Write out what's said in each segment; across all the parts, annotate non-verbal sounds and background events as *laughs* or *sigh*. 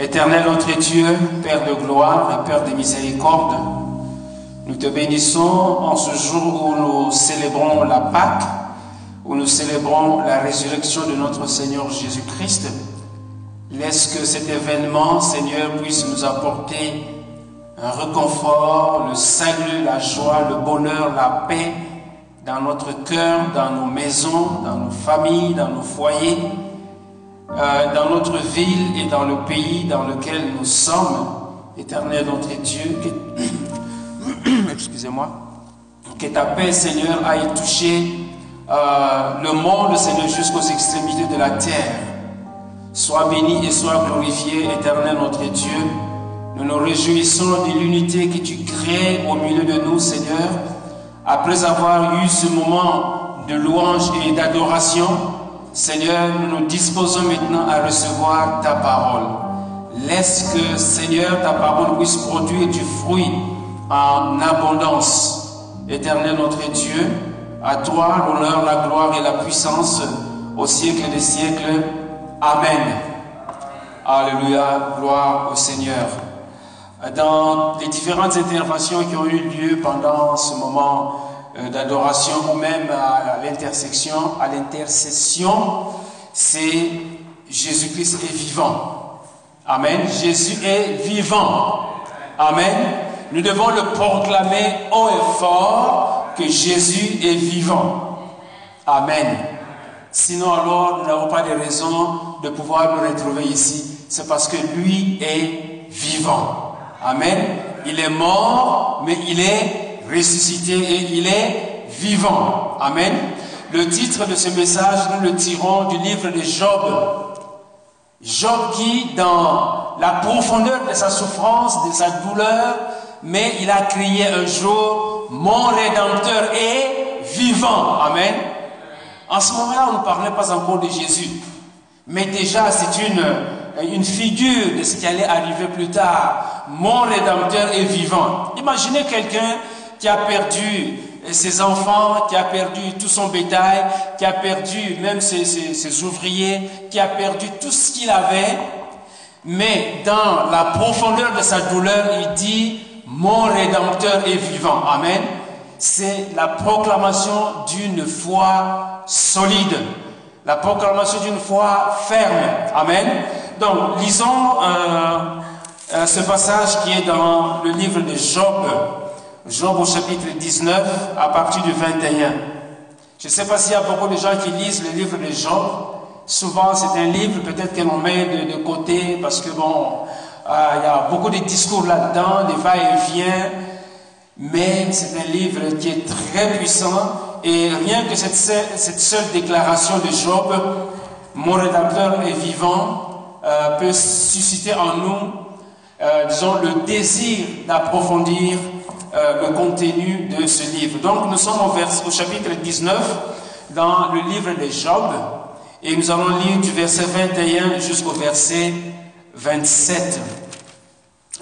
Éternel notre Dieu, Père de gloire et Père de miséricorde, nous te bénissons en ce jour où nous célébrons la Pâque, où nous célébrons la résurrection de notre Seigneur Jésus-Christ. Laisse que cet événement, Seigneur, puisse nous apporter un réconfort, le salut, la joie, le bonheur, la paix dans notre cœur, dans nos maisons, dans nos familles, dans nos foyers, euh, dans notre ville et dans le pays dans lequel nous sommes. Éternel notre Dieu, que, *coughs* excusez-moi, que ta paix, Seigneur, aille toucher euh, le monde, Seigneur, jusqu'aux extrémités de la terre. Sois béni et sois glorifié, éternel notre Dieu. Nous nous réjouissons de l'unité que tu crées au milieu de nous, Seigneur. Après avoir eu ce moment de louange et d'adoration, Seigneur, nous nous disposons maintenant à recevoir ta parole. Laisse que, Seigneur, ta parole puisse produire du fruit en abondance. Éternel notre Dieu, à toi l'honneur, la gloire et la puissance au siècle des siècles. Amen. Alléluia, gloire au Seigneur. Dans les différentes interventions qui ont eu lieu pendant ce moment d'adoration ou même à l'intersection, à l'intercession, c'est Jésus-Christ est vivant. Amen. Jésus est vivant. Amen. Nous devons le proclamer haut et fort que Jésus est vivant. Amen. Sinon alors, nous n'avons pas de raison de pouvoir le retrouver ici. C'est parce que lui est vivant. Amen. Il est mort, mais il est ressuscité et il est vivant. Amen. Le titre de ce message, nous le tirons du livre de Job. Job qui, dans la profondeur de sa souffrance, de sa douleur, mais il a crié un jour, mon Rédempteur est vivant. Amen. En ce moment-là, on ne parlait pas encore de Jésus. Mais déjà, c'est une, une figure de ce qui allait arriver plus tard. Mon Rédempteur est vivant. Imaginez quelqu'un qui a perdu ses enfants, qui a perdu tout son bétail, qui a perdu même ses ouvriers, qui a perdu tout ce qu'il avait. Mais dans la profondeur de sa douleur, il dit, mon Rédempteur est vivant. Amen. C'est la proclamation d'une foi solide la proclamation d'une foi ferme. Amen. Donc, lisons euh, euh, ce passage qui est dans le livre de Job, Job au chapitre 19, à partir du 21. Je ne sais pas s'il y a beaucoup de gens qui lisent le livre de Job. Souvent, c'est un livre peut-être que l'on met de, côté parce que, bon, euh, il y a beaucoup de discours là-dedans, des va-et-vient, mais c'est un livre qui est très puissant et rien que cette seule, déclaration de Job, mon Rédempteur est vivant, euh, peut susciter en nous, euh, disons, le désir d'approfondir euh, le contenu de ce livre. Donc nous sommes au, vers, au chapitre 19 dans le livre de Job et nous allons lire du verset 21 jusqu'au verset 27.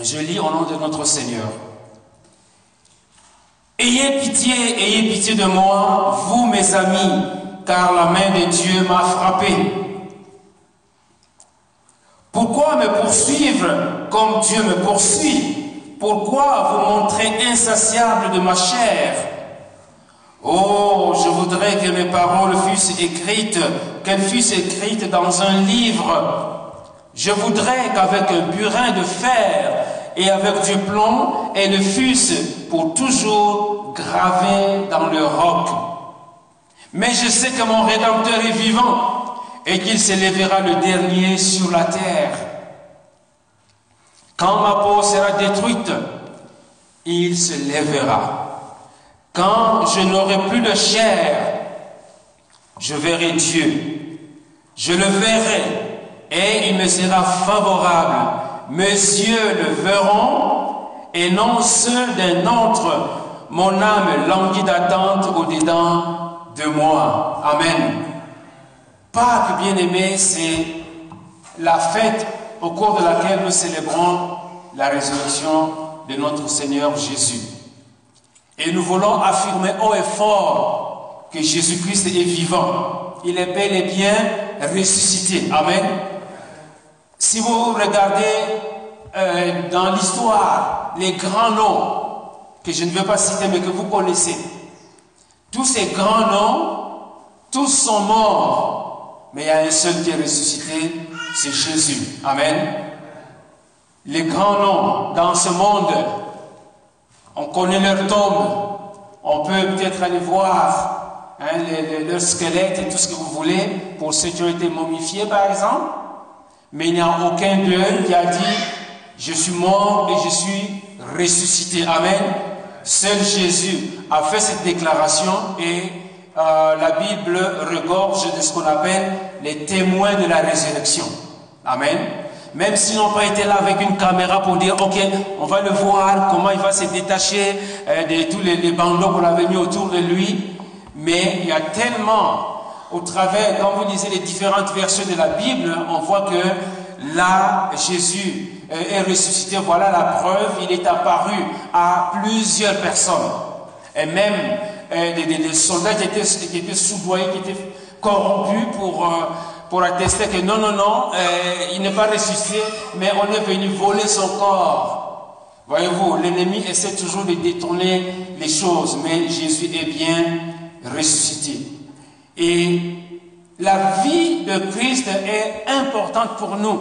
Je lis au nom de notre Seigneur. Ayez pitié, ayez pitié de moi, vous mes amis, car la main de Dieu m'a frappé. Pourquoi me poursuivre comme Dieu me poursuit? Pourquoi vous montrer insatiable de ma chair? Oh, je voudrais que mes paroles fussent écrites, qu'elles fussent écrites dans un livre. Je voudrais qu'avec un burin de fer et avec du plomb, elles fussent pour toujours gravées dans le roc. Mais je sais que mon Rédempteur est vivant et qu'il s'élèvera le dernier sur la terre. Quand ma peau sera détruite, il se lèvera. Quand je n'aurai plus de chair, je verrai Dieu. Je le verrai et il me sera favorable. Mes yeux le verront et non ceux d'un autre. Mon âme languit d'attente au-dedans de moi. Amen. Pâques, bien-aimés, c'est la fête au cours de laquelle nous célébrons la résurrection de notre Seigneur Jésus. Et nous voulons affirmer haut et fort que Jésus-Christ est vivant. Il est bel et bien ressuscité. Amen. Si vous regardez euh, dans l'histoire les grands noms, que je ne veux pas citer mais que vous connaissez, tous ces grands noms, tous sont morts, mais il y a un seul qui est ressuscité, c'est Jésus. Amen. Les grands noms dans ce monde, on connaît leur tombe, on peut peut-être aller voir hein, leur squelette et tout ce que vous voulez, pour ceux qui ont été momifiés par exemple, mais il n'y a aucun d'eux qui a dit, je suis mort et je suis ressuscité. Amen. Seul Jésus a fait cette déclaration et euh, la Bible regorge de ce qu'on appelle les témoins de la résurrection. Amen. Même s'ils n'ont pas été là avec une caméra pour dire, OK, on va le voir, comment il va se détacher euh, de tous les, les bandeaux qu'on avait mis autour de lui. Mais il y a tellement, au travers, quand vous lisez les différentes versions de la Bible, on voit que là, Jésus euh, est ressuscité. Voilà la preuve, il est apparu à plusieurs personnes. Et même euh, des, soldats qui étaient, qui étaient soudoyés, qui étaient corrompus pour, pour attester que non, non, non, il n'est pas ressuscité, mais on est venu voler son corps. Voyez-vous, l'ennemi essaie toujours de détourner les choses, mais Jésus est bien ressuscité. Et la vie de Christ est importante pour nous.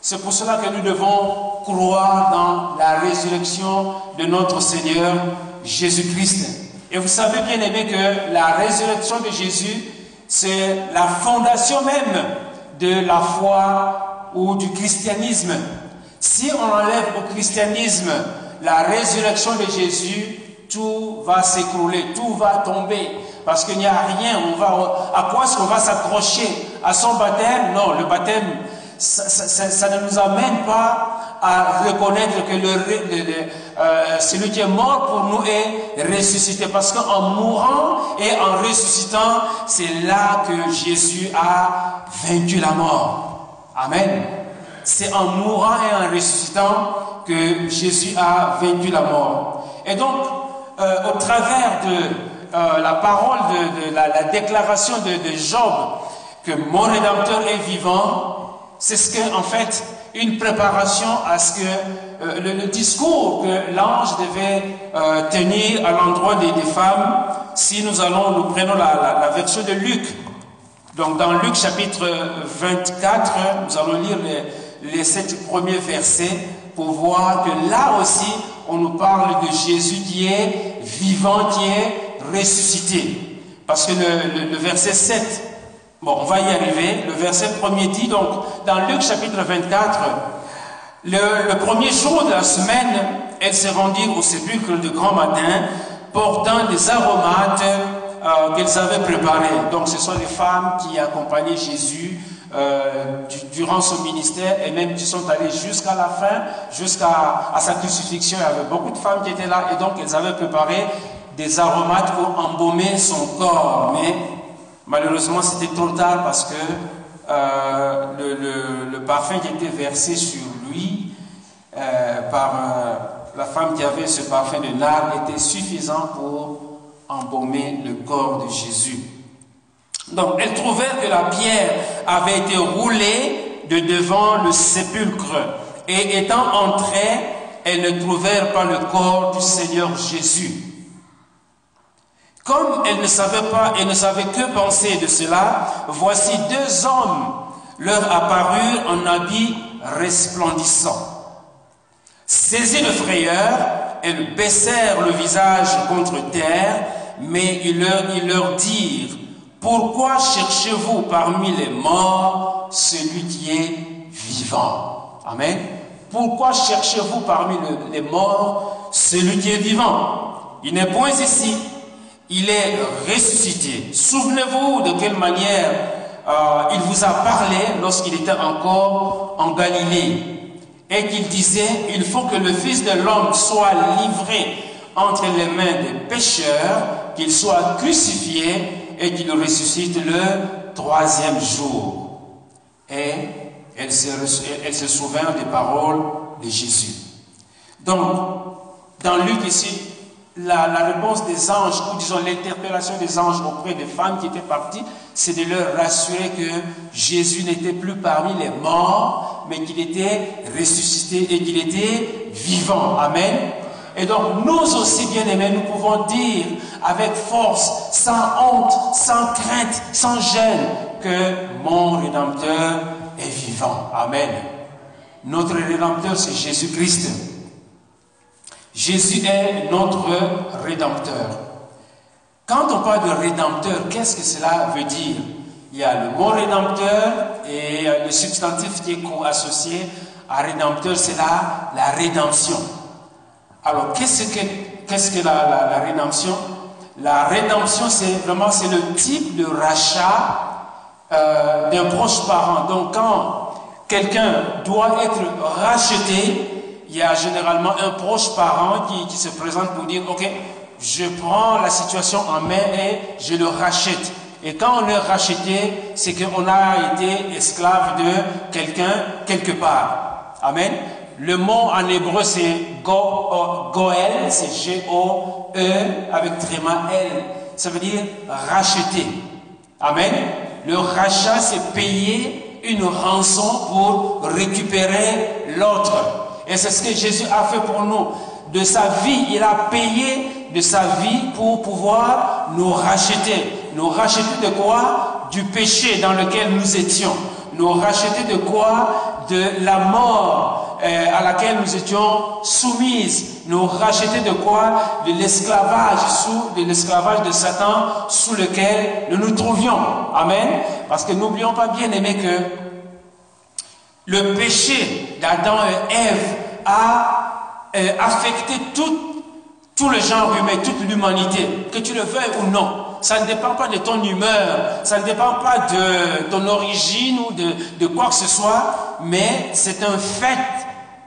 C'est pour cela que nous devons croire dans la résurrection de notre Seigneur Jésus-Christ. Et vous savez bien aimé que la résurrection de Jésus, c'est la fondation même de la foi ou du christianisme. Si on enlève au christianisme la résurrection de Jésus, tout va s'écrouler, tout va tomber. Parce qu'il n'y a rien. On va, à quoi est-ce qu'on va s'accrocher? À son baptême? Non, le baptême, ça, ne nous amène pas à reconnaître que euh, celui qui est mort pour nous est ressuscité. Parce qu'en mourant et en ressuscitant, c'est là que Jésus a vaincu la mort. Amen. C'est en mourant et en ressuscitant que Jésus a vaincu la mort. Et donc, euh, au travers de euh, la parole, de, la, déclaration de, de Job, que mon Rédempteur est vivant, c'est ce que, en fait, une préparation à ce que euh, le, discours que l'ange devait euh, tenir à l'endroit des, femmes, si nous allons, nous prenons la, version de Luc. Donc dans Luc chapitre 24, nous allons lire les, les sept premiers versets pour voir que là aussi, on nous parle de Jésus qui est vivant, qui est ressuscité. Parce que le, le verset 7 Bon, on va y arriver. Le verset premier dit donc, dans Luc chapitre 24, le, premier jour de la semaine, elles se rendirent au sépulcre de grand matin, portant des aromates euh, qu'elles avaient préparés. Donc, ce sont les femmes qui accompagnaient Jésus euh, durant son ministère et même qui sont allées jusqu'à la fin, jusqu'à sa crucifixion. Il y avait beaucoup de femmes qui étaient là et donc elles avaient préparé des aromates pour embaumer son corps. Mais Malheureusement, c'était trop tard parce que euh, le, parfum qui était versé sur lui euh, par euh, la femme qui avait ce parfum de nard était suffisant pour embaumer le corps de Jésus. Donc, elles trouvèrent que la pierre avait été roulée de devant le sépulcre. Et étant entrées, elles ne trouvèrent pas le corps du Seigneur Jésus. Comme elles ne savaient pas et ne savaient que penser de cela, voici deux hommes leur apparurent en habits resplendissants. Saisies de frayeur, elles baissèrent le visage contre terre, mais ils leur dirent, pourquoi cherchez-vous parmi les morts celui qui est vivant? Amen. Pourquoi cherchez-vous parmi les morts celui qui est vivant? Il n'est point ici, il est ressuscité. Souvenez-vous de quelle manière euh, il vous a parlé lorsqu'il était encore en Galilée et qu'il disait, il faut que le Fils de l'homme soit livré entre les mains des pécheurs, qu'il soit crucifié et qu'il ressuscite le troisième jour. Et elle se, elle souvint des paroles de Jésus. Donc, dans Luc ici, la, réponse des anges, ou disons l'interpellation des anges auprès des femmes qui étaient parties, c'est de leur rassurer que Jésus n'était plus parmi les morts, mais qu'il était ressuscité et qu'il était vivant. Amen. Et donc, nous aussi, bien-aimés, nous pouvons dire avec force, sans honte, sans crainte, sans gêne, que mon Rédempteur est vivant. Amen. Notre Rédempteur, c'est Jésus-Christ. Jésus est notre Rédempteur. Quand on parle de Rédempteur, qu'est-ce que cela veut dire? Il y a le mot Rédempteur et le substantif qui est associé à Rédempteur, c'est la, la rédemption. Alors, qu'est-ce que, qu'est-ce que la, rédemption? La rédemption, c'est vraiment le type de rachat euh, d'un proche parent. Donc, quand quelqu'un doit être racheté, il y a généralement un proche parent qui, se présente pour dire, OK, je prends la situation en main et je le rachète. Et quand on est racheté, c'est qu'on a été esclave de quelqu'un quelque part. Amen. Le mot en hébreu c'est go, goel, c'est G-O-E avec tréma L. Ça veut dire racheter. Amen. Le rachat c'est payer une rançon pour récupérer l'autre. Et c'est ce que Jésus a fait pour nous. De sa vie, il a payé de sa vie pour pouvoir nous racheter. Nous racheter de quoi? Du péché dans lequel nous étions. Nous racheter de quoi? De la mort euh, à laquelle nous étions soumises. Nous racheter de quoi? De l'esclavage sous de l'esclavage de Satan sous lequel nous nous trouvions. Amen. Parce que n'oublions pas bien aimé que le péché d'Adam et Ève a euh, affecté tout, tout le genre humain, toute l'humanité, que tu le veuilles ou non. Ça ne dépend pas de ton humeur, ça ne dépend pas de ton origine ou de, quoi que ce soit, mais c'est un fait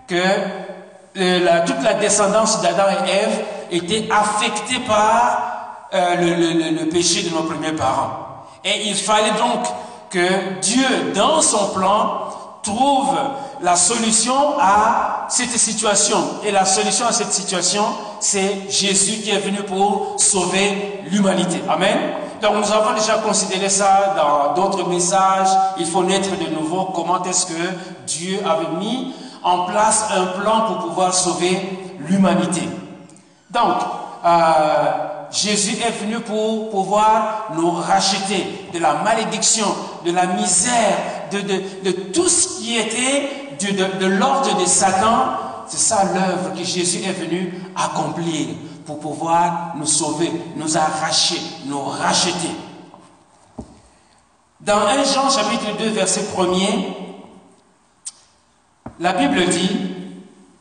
que toute la descendance d'Adam et Ève était affectée par euh, le péché de nos premiers parents. Et il fallait donc que Dieu, dans son plan, trouve la solution à cette situation. Et la solution à cette situation, c'est Jésus qui est venu pour sauver l'humanité. Amen. Donc nous avons déjà considéré ça dans d'autres messages. Il faut naître de nouveau. Comment est-ce que Dieu avait mis en place un plan pour pouvoir sauver l'humanité? Donc, euh, Jésus est venu pour pouvoir nous racheter de la malédiction, de la misère, de, tout ce qui était de, de, de l'ordre de Satan. C'est ça l'œuvre que Jésus est venu accomplir pour pouvoir nous sauver, nous arracher, nous racheter. Dans 1 Jean chapitre 2 verset 1er, la Bible dit,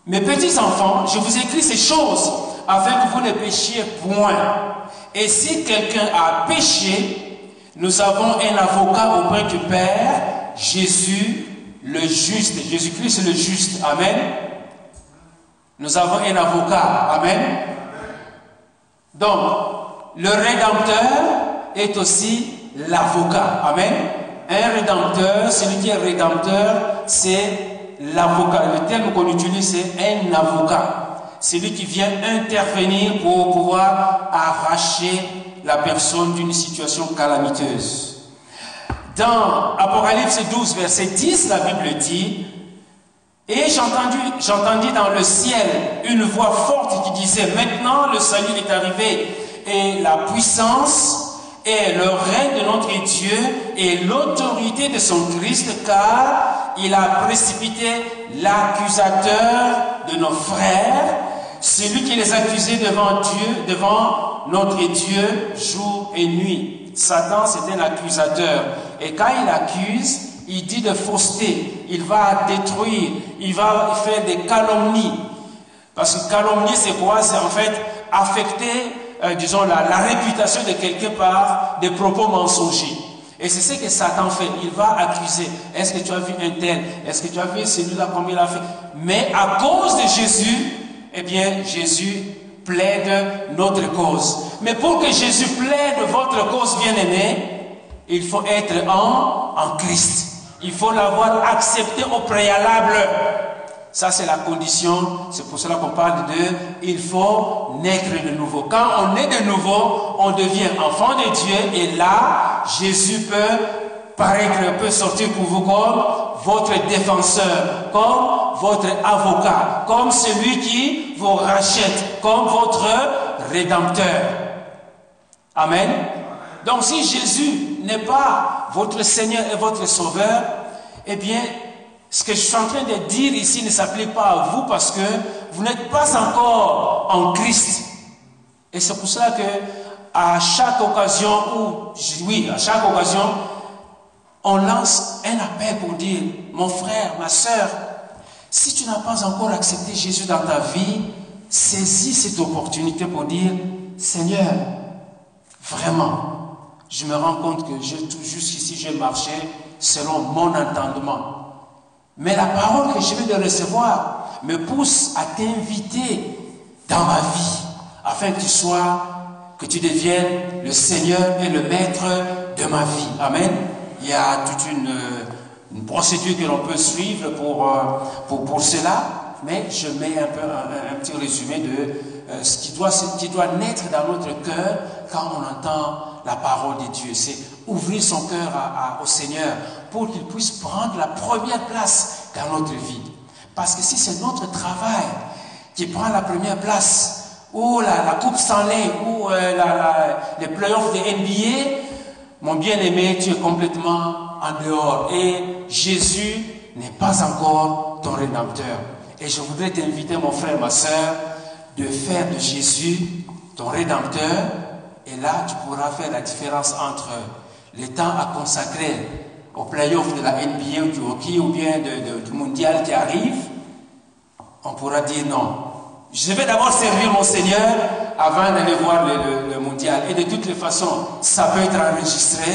mes petits enfants, je vous écris ces choses afin que vous ne péchiez point. Et si quelqu'un a péché, nous avons un avocat auprès du Père, Jésus le juste. Jésus-Christ le juste. Amen. Nous avons un avocat. Amen. Donc, le Rédempteur est aussi l'avocat. Amen. Un Rédempteur, celui qui est Rédempteur, c'est l'avocat. Le terme qu'on utilise, c'est un avocat. C'est lui qui vient intervenir pour pouvoir arracher la personne d'une situation calamiteuse. Dans Apocalypse 12, verset 10, la Bible dit, et j'entendis dans le ciel une voix forte qui disait, maintenant le salut est arrivé et la puissance et le règne de notre Dieu et l'autorité de son Christ, car il a précipité l'accusateur de nos frères, celui qui les accusait devant Dieu, devant notre Dieu, jour et nuit. Satan, c'est un accusateur. Et quand il accuse, il dit de fausseté, il va détruire, il va faire des calomnies. Parce que calomnie, c'est quoi? C'est en fait affecter, euh, disons, la, réputation de quelqu'un par des propos mensongers. Et c'est ce que Satan fait. Il va accuser. Est-ce que tu as vu un tel? Est-ce que tu as vu celui-là? Comme il a fait? Mais à cause de Jésus, eh bien, Jésus plaide notre cause. Mais pour que Jésus plaide votre cause, bien-aimé, il faut être en, en Christ. Il faut l'avoir accepté au préalable. Ça, c'est la condition. C'est pour cela qu'on parle de il faut naître de nouveau. Quand on est de nouveau, on devient enfant de Dieu. Et là, Jésus peut paraître, peut sortir pour vous comme votre défenseur, comme votre avocat, comme celui qui vous rachète, comme votre rédempteur. Amen. Donc si Jésus n'est pas votre Seigneur et votre Sauveur, eh bien, ce que je suis en train de dire ici ne s'applique pas à vous parce que vous n'êtes pas encore en Christ. Et c'est pour cela que à chaque occasion où, oui, à chaque occasion, on lance un appel pour dire, mon frère, ma soeur, si tu n'as pas encore accepté Jésus dans ta vie, saisis cette opportunité pour dire, Seigneur, vraiment, je me rends compte que jusqu'ici j'ai marché selon mon entendement. Mais la parole que je viens de recevoir me pousse à t'inviter dans ma vie, afin que tu sois, que tu deviennes le Seigneur et le Maître de ma vie. Amen. Il y a toute une, une procédure que l'on peut suivre pour, euh, pour, pour, cela, mais je mets un, petit résumé de euh, ce qui doit, ce qui doit naître dans notre cœur quand on entend la parole de Dieu. C'est ouvrir son cœur au Seigneur pour qu'il puisse prendre la première place dans notre vie. Parce que si c'est notre travail qui prend la première place, ou la, la Coupe Stanley, ou euh, la, les playoffs de NBA, mon bien-aimé, tu es complètement en dehors. Et Jésus n'est pas encore ton rédempteur. Et je voudrais t'inviter, mon frère, ma soeur, de faire de Jésus ton rédempteur. Et là, tu pourras faire la différence entre le temps à consacrer au playoff de la NBA ou du hockey ou bien du mondial qui arrive, on pourra dire non. Je vais d'abord servir mon Seigneur avant d'aller voir le, mondial. Et de toutes les façons, ça peut être enregistré.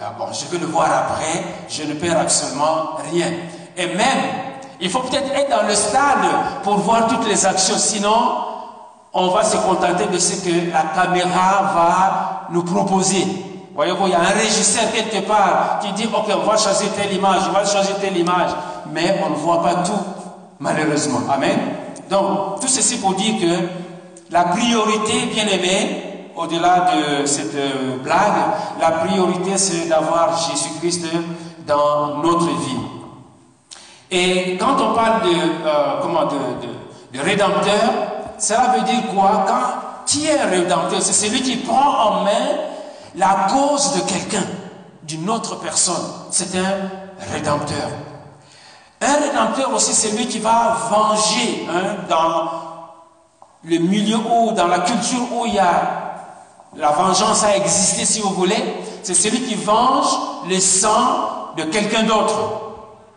Ah bon, je vais le voir après. Je ne perds absolument rien. Et même, il faut peut-être être dans le stade pour voir toutes les actions. Sinon, on va se contenter de ce que la caméra va nous proposer. Voyez-vous, il y a un régisseur quelque part qui dit, ok, on va choisir telle image, on va choisir telle image, mais on ne voit pas tout, malheureusement. Amen. Donc, tout ceci pour dire que la priorité, bien aimé, au-delà de cette euh, blague, la priorité, c'est d'avoir Jésus-Christ dans notre vie. Et quand on parle de, euh, comment, de, de, rédempteur, cela veut dire quoi Quand est un rédempteur C'est celui qui prend en main la cause de quelqu'un, d'une autre personne. C'est un rédempteur. Un rédempteur aussi, c'est lui qui va venger hein, dans le milieu où, dans la culture où il y a la vengeance a existé, si vous voulez. C'est celui qui venge le sang de quelqu'un d'autre.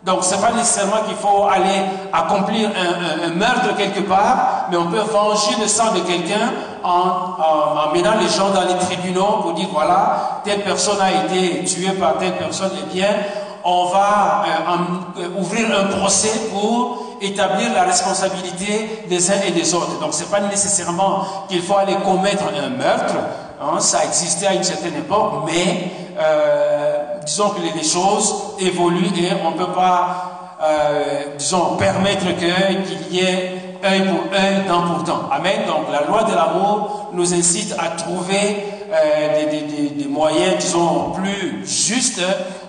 Donc, ce n'est pas nécessairement qu'il faut aller accomplir un, meurtre quelque part, mais on peut venger le sang de quelqu'un en, menant les gens dans les tribunaux pour dire voilà, telle personne a été tuée par telle personne, et eh bien, on va euh, euh, ouvrir un procès pour établir la responsabilité des uns et des autres. Donc, ce n'est pas nécessairement qu'il faut aller commettre un meurtre, hein, ça existait à une certaine époque, mais euh, disons que les, choses évoluent et on ne peut pas, euh, disons, permettre qu'il y ait œil pour œil, dent pour dent. Amen. Donc la loi de l'amour nous incite à trouver euh, des, moyens, disons, plus justes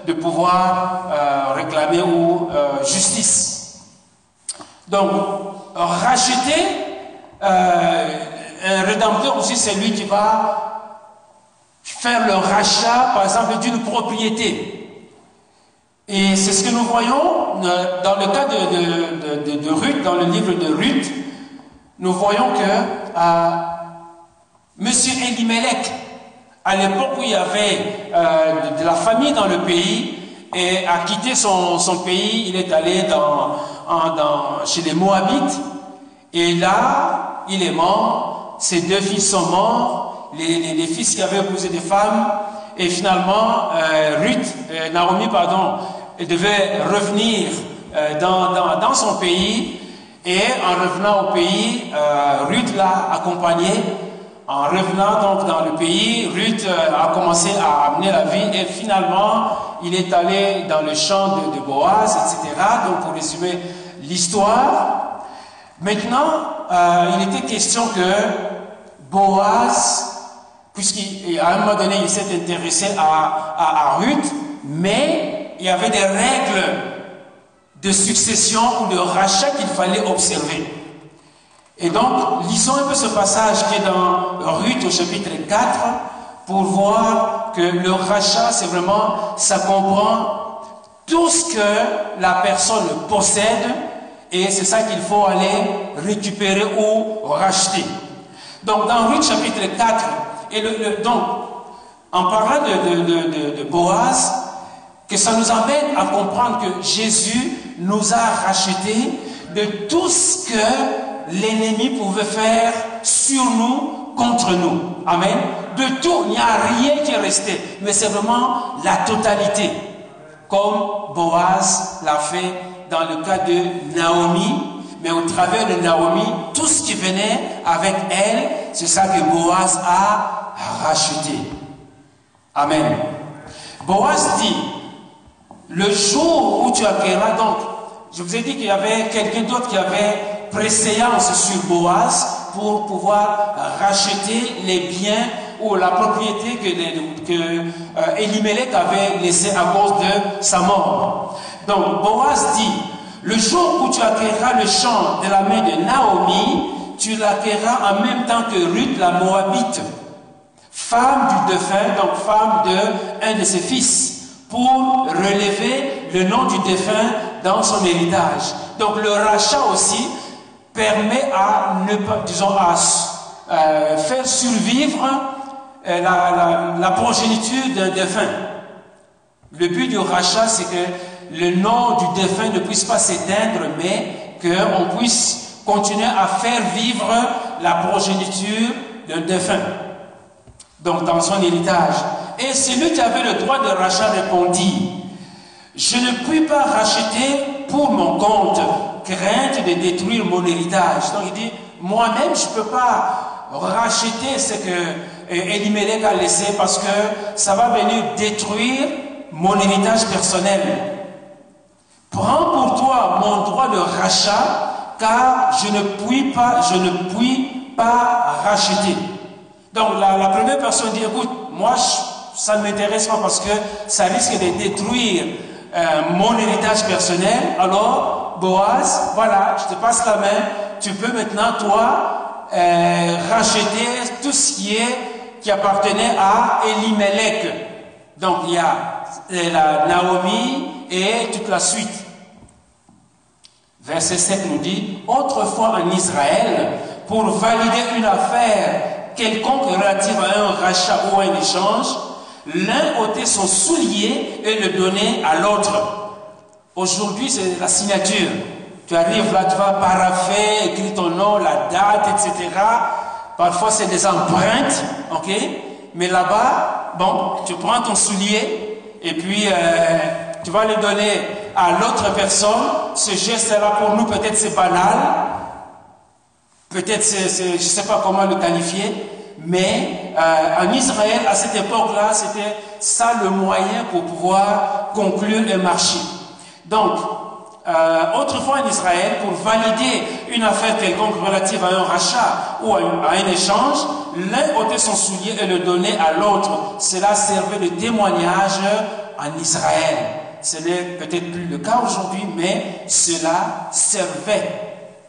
de pouvoir réclamer ou justice. Donc, racheter un rédempteur aussi, c'est lui qui va faire le rachat, par exemple, d'une propriété. Et c'est ce que nous voyons euh, dans le cas de, de, Ruth, dans le livre de Ruth, nous voyons que euh, Monsieur Elimelech, à l'époque où il y avait euh, de, la famille dans le pays, et a quitté son, pays, il est allé dans, dans, chez les Moabites, et là, il est mort, ses deux fils sont morts, les, fils qui avaient épousé des femmes, et finalement, euh, Ruth, euh, Naomi, pardon, devait revenir euh, dans, dans, son pays, et en revenant au pays, Ruth l'a accompagné En revenant donc dans le pays, Ruth a commencé à amener la vie et finalement, il est allé dans le champ de, de Boaz, etc. Donc, pour résumer l'histoire, maintenant, il était question que Boaz, puisqu'à un moment donné, il s'est intéressé à, à, Ruth, mais il y avait des règles de succession ou de rachat qu'il fallait observer. Et donc, lisons un peu ce passage qui est dans Ruth au chapitre 4 pour voir que le rachat, c'est vraiment, ça comprend tout ce que la personne possède et c'est ça qu'il faut aller récupérer ou racheter. Donc, dans Ruth chapitre 4, et le, donc, en parlant de, de, Boaz, que ça nous amène à comprendre que Jésus nous a racheté de tout ce que l'ennemi pouvait faire sur nous, contre nous. Amen. De tout, il n'y a rien qui est resté, mais c'est vraiment la totalité, comme Boaz l'a fait dans le cas de Naomi, mais au travers de Naomi, tout ce qui venait avec elle, c'est ça que Boaz a racheté. Amen. Boaz dit, le jour où tu accueilleras donc, je vous ai dit qu'il y avait quelqu'un d'autre qui avait préséance sur Boaz pour pouvoir racheter les biens ou la propriété que, euh, Elimelech avait laissé à cause de sa mort. Donc Boaz dit, le jour où tu accueilleras le champ de la main de Naomi, tu l'accueilleras en même temps que Ruth la Moabite, femme du défunt, donc femme de un de ses fils pour relever le nom du défunt dans son héritage. Donc le rachat aussi permet à ne pas, disons, à euh, faire survivre euh, la, la, la, progéniture d'un défunt. Le but du rachat, c'est que le nom du défunt ne puisse pas s'éteindre, mais qu'on puisse continuer à faire vivre la progéniture d'un défunt. Donc dans son héritage. Et celui qui avait le droit de rachat répondit, je ne puis pas racheter pour mon compte, crainte de détruire mon héritage. Donc il dit, moi-même, je ne peux pas racheter ce que Elimelech a laissé parce que ça va venir détruire mon héritage personnel. Prends pour toi mon droit de rachat, car je ne puis pas, je ne puis pas racheter. Donc la, première personne dit, écoute, moi, ça ne m'intéresse pas parce que ça risque de détruire euh, mon héritage personnel. Alors, Boaz, voilà, je te passe la main, tu peux maintenant, toi, euh, racheter tout ce qui est, qui appartenait à Elimelech. Donc, il y a euh, la Naomi et toute la suite. Verset 7 nous dit, autrefois en Israël, pour valider une affaire quelconque relative à un rachat ou à un échange, l'un ôtait son soulier et le donnait à l'autre. Aujourd'hui, c'est la signature. Tu arrives là, tu vas paraffer, écrire ton nom, la date, etc. Parfois, c'est des empreintes, ok? Mais là-bas, bon, tu prends ton soulier et puis euh, tu vas le donner à l'autre personne. Ce geste-là, pour nous, peut-être c'est banal. Peut-être, je ne sais pas comment le qualifier. Mais euh, en Israël, à cette époque-là, c'était ça le moyen pour pouvoir conclure un marché. Donc, euh, autrefois en Israël, pour valider une affaire quelconque relative à un rachat ou à, à un échange, l'un ôtait son soulier et le donnait à l'autre. Cela servait de témoignage en Israël. Ce n'est peut-être plus le cas aujourd'hui, mais cela servait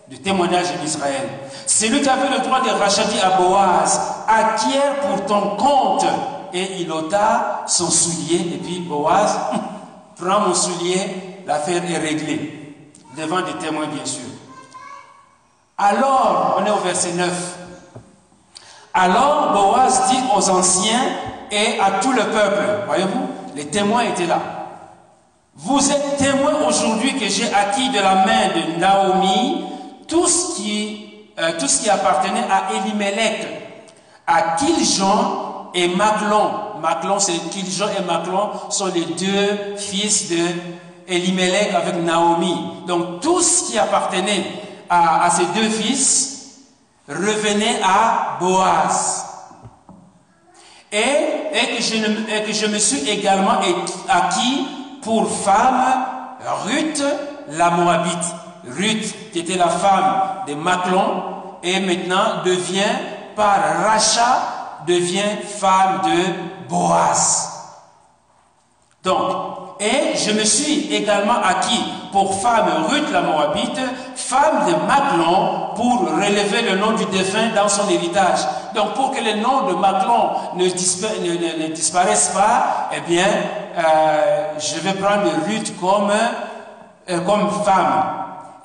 de témoignage en Israël. Celui qui avait le droit de racheter à Boaz acquiert pour ton compte. Et il ôta son soulier. Et puis Boaz *laughs* prend mon soulier, l'affaire est réglée. Devant des témoins, bien sûr. Alors, on est au verset 9. Alors Boaz dit aux anciens et à tout le peuple, voyez-vous, les témoins étaient là. Vous êtes témoins aujourd'hui que j'ai acquis de la main de Naomi tout ce qui, euh, tout ce qui appartenait à Elimelech, à Kiljon et Maclon. Maclon, c'est Kiljon et Maclon sont les deux fils de avec Naomi. Donc tout ce qui appartenait à, ces deux fils revenait à Boaz. Et que je me suis également acquis pour femme Ruth la Moabite. Ruth, qui était la femme de Maclon, et maintenant devient, par rachat, devient femme de Boaz. Donc, et je me suis également acquis pour femme Ruth la Moabite, femme de Maclon, pour relever le nom du défunt dans son héritage. Donc, pour que le nom de Maclon ne, dispa- ne- ne- ne disparaisse pas, eh bien, euh, je vais prendre Ruth comme, euh, comme femme.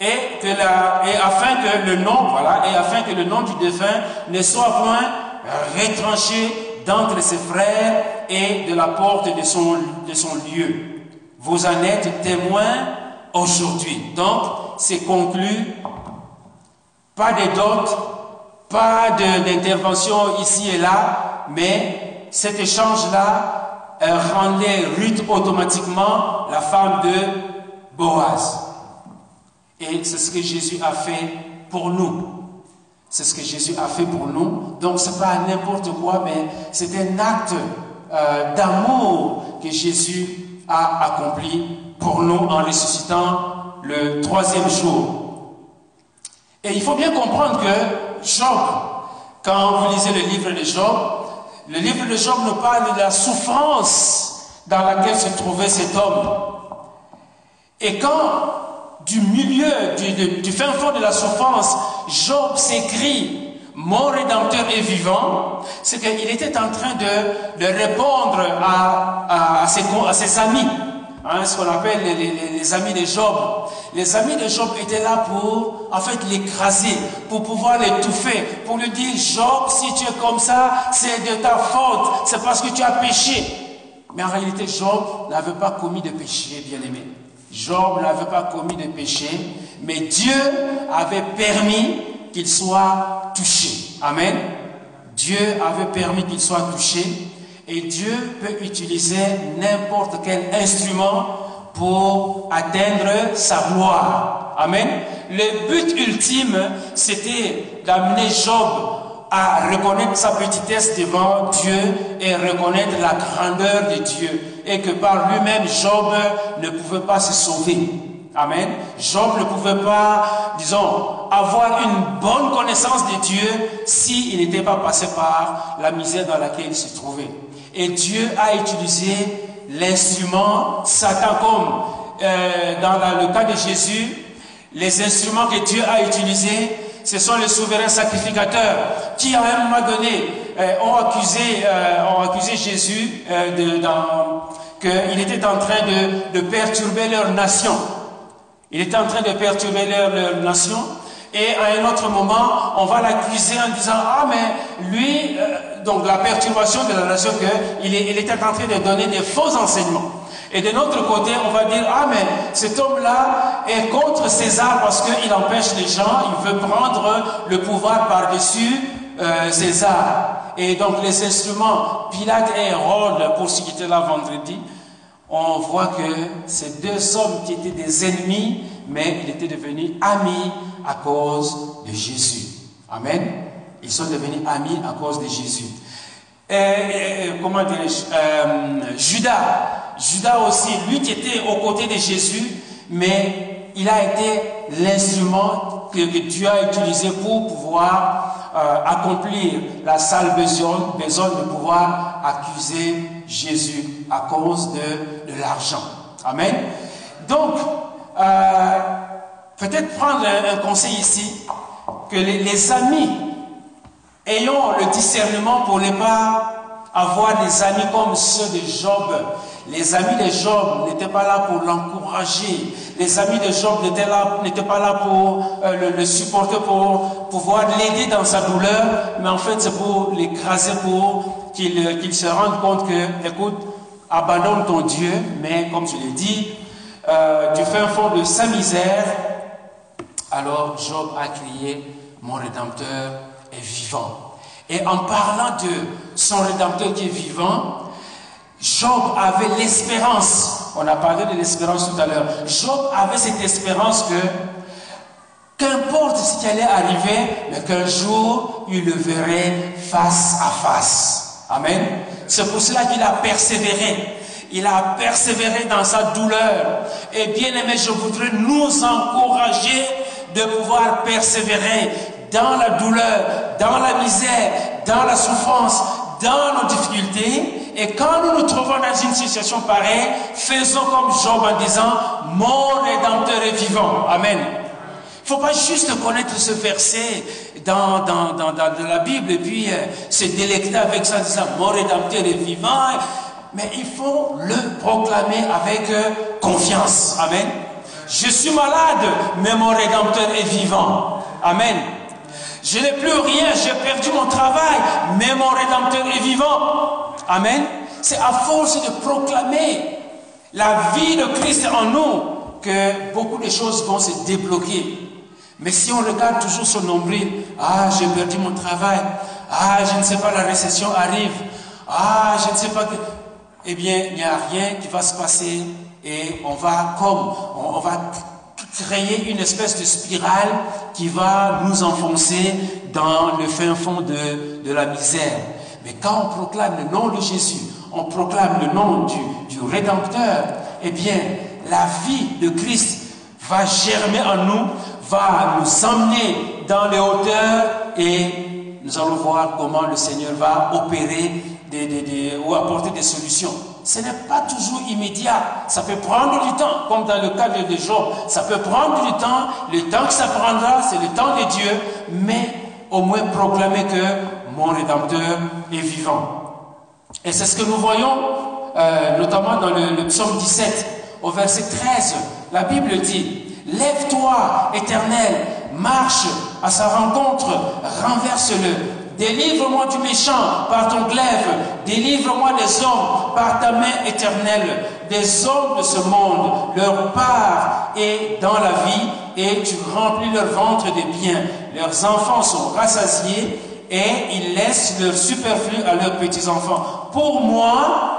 Et, que la, et afin que le nom, voilà, et afin que le nom du défunt ne soit point retranché d'entre ses frères et de la porte de son, de son lieu. Vous en êtes témoins aujourd'hui. Donc, c'est conclu. Pas de dot, pas d'intervention ici et là, mais cet échange-là euh, rendait Ruth automatiquement la femme de Boaz. Et c'est ce que Jésus a fait pour nous. C'est ce que Jésus a fait pour nous. Donc, ce n'est pas n'importe quoi, mais c'est un acte euh, d'amour que Jésus a accompli pour nous en ressuscitant le troisième jour. Et il faut bien comprendre que Job, quand vous lisez le livre de Job, le livre de Job nous parle de la souffrance dans laquelle se trouvait cet homme. Et quand du milieu, du, fin fond de la souffrance, Job s'écrit, mon Rédempteur est vivant, c'est qu'il était en train de, répondre à, ses, amis, hein, ce qu'on appelle les- les amis de Job. Les amis de Job étaient là pour, en fait, l'écraser, pour pouvoir l'étouffer, pour lui dire, Job, si tu es comme ça, c'est de ta faute, c'est parce que tu as péché. Mais en réalité, Job n'avait pas commis de péché, bien aimé. Job n'avait pas commis de péché, mais Dieu avait permis qu'il soit touché. Amen. Dieu avait permis qu'il soit touché et Dieu peut utiliser n'importe quel instrument pour atteindre sa gloire. Amen. Le but ultime, c'était d'amener Job à reconnaître sa petitesse devant Dieu et reconnaître la grandeur de Dieu. Et que par lui-même, Job ne pouvait pas se sauver. Amen. Job ne pouvait pas, disons, avoir une bonne connaissance de Dieu s'il n'était pas passé par la misère dans laquelle il se trouvait. Et Dieu a utilisé l'instrument, Satan comme euh, dans le cas de Jésus, les instruments que Dieu a utilisés, ce sont les souverains sacrificateurs qui, à un moment donné, euh, ont, accusé, euh, ont accusé Jésus euh, qu'il était en train de, perturber leur nation. Il était en train de perturber leur, nation. Et à un autre moment, on va l'accuser en disant Ah, mais lui, donc la perturbation de la nation, qu'il il était en train de donner des faux enseignements. Et de notre côté, on va dire Ah, mais cet homme-là est contre César parce qu'il empêche les gens, il veut prendre le pouvoir par-dessus euh, César. Et donc les instruments, Pilate et Hérode, pour ceux qui étaient là vendredi, on voit que ces deux hommes qui étaient des ennemis, mais ils étaient devenus amis à cause de Jésus. Amen. Ils sont devenus amis à cause de Jésus. Et- comment dirais-je euh, Judas. Judas aussi, lui qui était aux côtés de Jésus, mais il a été l'instrument que, Dieu a utilisé pour pouvoir euh, accomplir la sale besogne, besogne de pouvoir accuser Jésus à cause de, l'argent. Amen. Donc, euh, peut-être prendre un, conseil ici, que les, amis ayons le discernement pour ne pas avoir des amis comme ceux de Job. Les amis de Job n'étaient pas là pour l'encourager. Les amis de Job n'étaient pas là pour euh, le, supporter, pour pouvoir l'aider dans sa douleur, mais en fait c'est pour l'écraser, pour qu'il euh, se rende compte que, écoute, abandonne ton Dieu, mais comme je l'ai dit, euh, du fin fond de sa misère, alors Job a crié, mon Rédempteur est vivant. Et en parlant de son Rédempteur qui est vivant, Job avait l'espérance, on a parlé de l'espérance tout à l'heure, Job avait cette espérance que qu'importe ce qui allait arriver, mais qu'un jour il le verrait face à face. Amen. C'est pour cela qu'il a persévéré. Il a persévéré dans sa douleur. Et bien aimé, je voudrais nous encourager de pouvoir persévérer dans la douleur, dans la misère, dans la souffrance, dans nos difficultés. Et quand nous nous trouvons dans une situation pareille, faisons comme Job en disant, mon Rédempteur est vivant. Amen. Il ne faut pas juste connaître ce verset dans, dans, dans, dans la Bible et puis euh, se délecter avec ça en disant, mon Rédempteur est vivant. Mais il faut le proclamer avec euh, confiance. Amen. Je suis malade, mais mon Rédempteur est vivant. Amen. Je n'ai plus rien, j'ai perdu mon travail, mais mon Rédempteur est vivant. Amen. C'est à force de proclamer la vie de Christ en nous que beaucoup de choses vont se débloquer. Mais si on regarde toujours son nombril, ah, j'ai perdu mon travail, ah, je ne sais pas, la récession arrive, ah, je ne sais pas. Eh bien, il n'y a rien qui va se passer et on va comme, on va créer une espèce de spirale qui va nous enfoncer dans le fin fond de la misère. Mais quand on proclame le nom de Jésus, on proclame le nom du, du Rédempteur, eh bien, la vie de Christ va germer en nous, va nous emmener dans les hauteurs et nous allons voir comment le Seigneur va opérer ou apporter des solutions ce n'est pas toujours immédiat. Ça peut prendre du temps, comme dans le cas de Job. Ça peut prendre du temps. Le temps que ça prendra, c'est le temps de Dieu. Mais au moins proclamer que mon Rédempteur est vivant. Et c'est ce que nous voyons, euh, notamment dans le, le psaume 17, au verset 13. La Bible dit, Lève-toi, éternel, marche à sa rencontre, renverse-le. Délivre-moi du méchant par ton glaive. Délivre-moi des hommes par ta main éternelle. Des hommes de ce monde, leur part est dans la vie et tu remplis leur ventre de biens. Leurs enfants sont rassasiés et ils laissent leur superflu à leurs petits-enfants. Pour moi,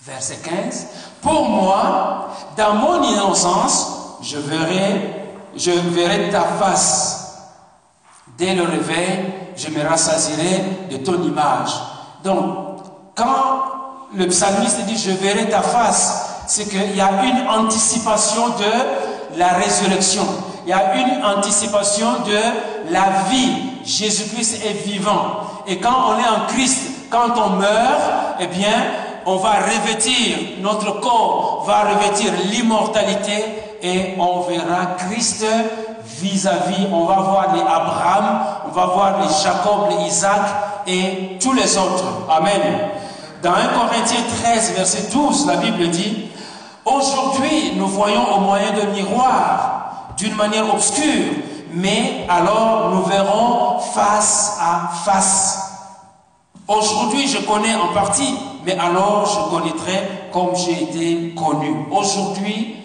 verset 15, pour moi, dans mon innocence, je verrai, je verrai ta face. Dès le réveil, je me rassasierai de ton image. Donc, quand le psalmiste dit je verrai ta face, c'est qu'il y a une anticipation de la résurrection. Il y a une anticipation de la vie. Jésus-Christ est vivant. Et quand on est en Christ, quand on meurt, eh bien, on va revêtir, notre corps va revêtir l'immortalité et on verra Christ vis-à-vis, on va voir les Abraham, on va voir les Jacob, les Isaac et tous les autres. Amen. Dans 1 Corinthiens 13, verset 12, la Bible dit, Aujourd'hui, nous voyons au moyen de miroir, d'une manière obscure, mais alors nous verrons face à face. Aujourd'hui, je connais en partie, mais alors je connaîtrai comme j'ai été connu. Aujourd'hui,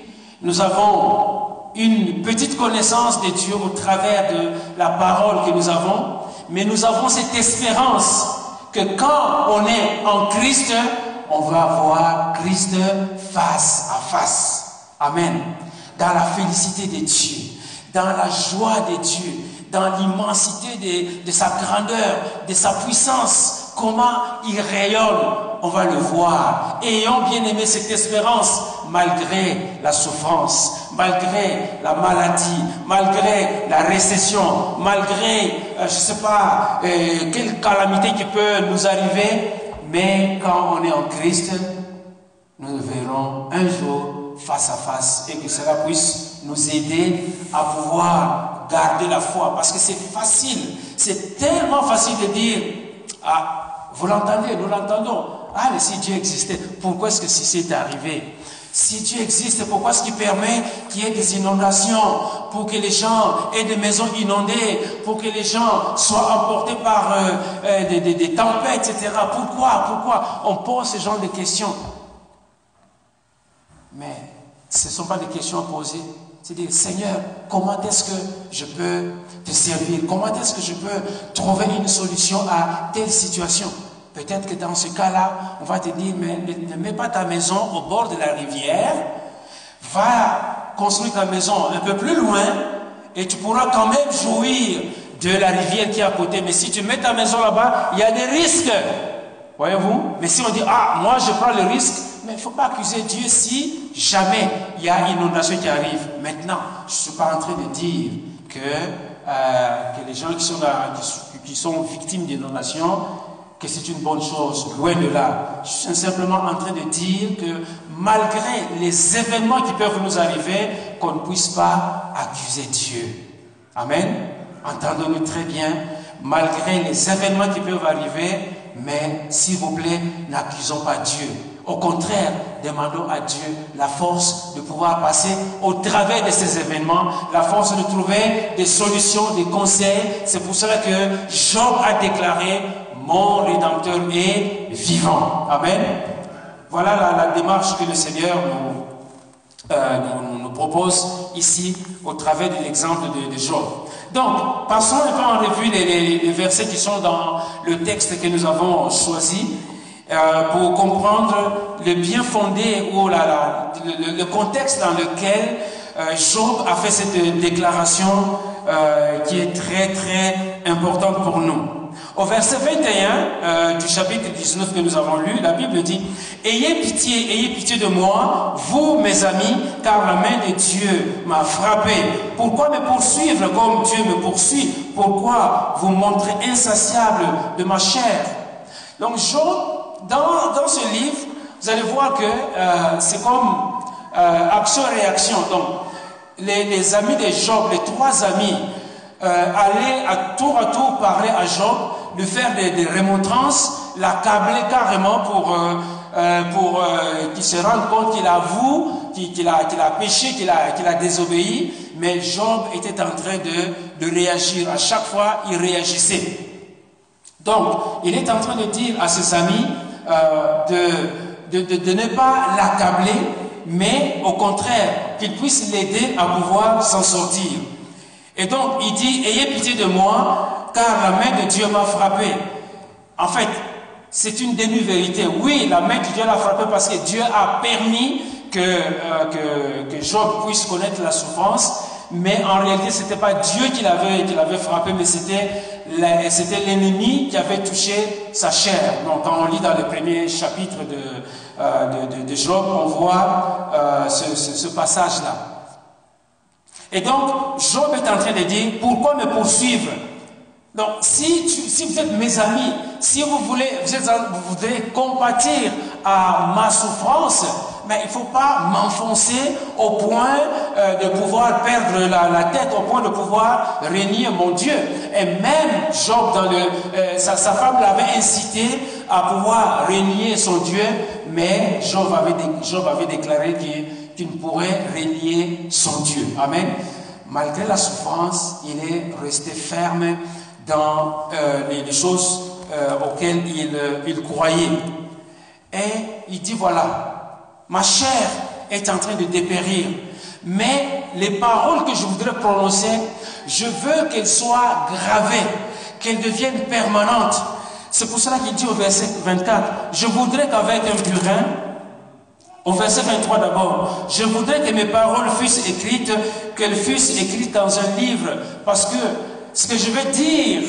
nous avons une petite connaissance de Dieu au travers de la parole que nous avons, mais nous avons cette espérance que quand on est en Christ, on va voir Christ face à face. Amen. Dans la félicité de Dieu, dans la joie de Dieu, dans l'immensité de, sa grandeur, de sa puissance, comment il rayonne, on va le voir. Ayant bien aimé cette espérance, malgré la souffrance, malgré la maladie, malgré la récession, malgré, euh, je ne sais pas, euh, quelle calamité qui peut nous arriver, mais quand on est en Christ, nous verrons un jour face à face et que cela puisse nous aider à pouvoir garder la foi. Parce que c'est facile, c'est tellement facile de dire, ah, vous l'entendez, nous l'entendons. Ah, mais si Dieu existait, pourquoi est-ce que si c'est arrivé? Si Dieu existe, pourquoi est-ce qu'il permet qu'il y ait des inondations pour que les gens aient des maisons inondées, pour que les gens soient emportés par euh, euh, des, tempêtes, etc. Pourquoi Pourquoi? On pose ce genre de questions. Mais ce ne sont pas des questions à poser. C'est dire, Seigneur, comment est-ce que je peux te servir? Comment est-ce que je peux trouver une solution à telle situation? Peut-être que dans ce cas-là, on va te dire, mais ne mets pas ta maison au bord de la rivière, va construire ta maison un peu plus loin et tu pourras quand même jouir de la rivière qui est à côté. Mais si tu mets ta maison là-bas, il y a des risques. Voyez-vous? Mais si on dit, ah, moi je prends le risque, mais il ne faut pas accuser Dieu si jamais il y a une inondation qui arrive. Maintenant, je ne suis pas en train de dire que, euh, que les gens qui sont, là, qui, sont victimes d'inondation, que c'est une bonne chose, loin de là. Je suis simplement en train de dire que malgré les événements qui peuvent nous arriver, qu'on ne puisse pas accuser Dieu. Amen. Entendons-nous très bien, malgré les événements qui peuvent arriver, mais s'il vous plaît, n'accusons pas Dieu. Au contraire, demandons à Dieu la force de pouvoir passer au travers de ces événements, la force de trouver des solutions, des conseils. C'est pour cela que Job a déclaré, mon Rédempteur est vivant. Amen. Voilà la, démarche que le Seigneur euh, nous, propose ici au travers de l'exemple de, de Job. Donc, passons un peu en revue les, versets qui sont dans le texte que nous avons choisi euh, pour comprendre le bien fondé ou le, contexte dans lequel euh, Job a fait cette déclaration euh, qui est très très importante pour nous. Au verset 21 euh, du chapitre 19 que nous avons lu, la Bible dit, Ayez pitié, ayez pitié de moi, vous mes amis, car la main de Dieu m'a frappé. Pourquoi me poursuivre comme Dieu me poursuit? Pourquoi vous montrez insatiable de ma chair Donc Job, dans, ce livre, vous allez voir que euh, c'est comme euh, action-réaction. Donc les, amis de Job, les trois amis, allaient à tour à tour parler à Job de faire des, remontrances, l'accabler carrément pour, euh, euh, pour euh, qu'il se rende compte qu'il avoue, qu'il a, qu'il a péché, qu'il a, a désobéi. Mais Job était en train de, de réagir. À chaque fois, il réagissait. Donc, il est en train de dire à ses amis de, de, de, ne pas l'accabler, mais au contraire, qu'il puisse l'aider à pouvoir s'en sortir. Et donc, il dit, ayez pitié de moi, car la main de Dieu m'a frappé. En fait, c'est une demi-vérité. Oui, la main de Dieu l'a frappé parce que Dieu a permis que, euh, que, Job puisse connaître la souffrance, mais en réalité, ce n'était pas Dieu qui l'avait, qui l'avait frappé, mais c'était, c'était l'ennemi qui avait touché sa chair. Donc, quand on lit dans le premier chapitre de, euh, de, Job, on voit euh, ce, passage-là. Et donc, Job est en train de dire, pourquoi me poursuivre? Donc, si, si vous êtes mes amis, si vous voulez, vous, vous voudrez compatir à ma souffrance, mais il ne faut pas m'enfoncer au point euh, de pouvoir perdre la, tête, au point de pouvoir régner mon Dieu. Et même Job, dans le, euh, sa, femme l'avait incité à pouvoir régner son Dieu, mais Job avait, déclaré qu'il ne pourrait régner son Dieu. Amen. Malgré la souffrance, il est resté ferme dans euh, les, choses auxquelles il croyait. Et il dit, voilà, ma chair est en train de dépérir, mais les paroles que je voudrais prononcer, je veux qu'elles soient gravées, qu'elles deviennent permanentes. C'est pour cela qu'il dit au verset 24, je voudrais qu'avec un burin, au verset 23 d'abord, je voudrais que mes paroles fussent écrites, qu'elles fussent écrites dans un livre, parce que ce que je vais dire,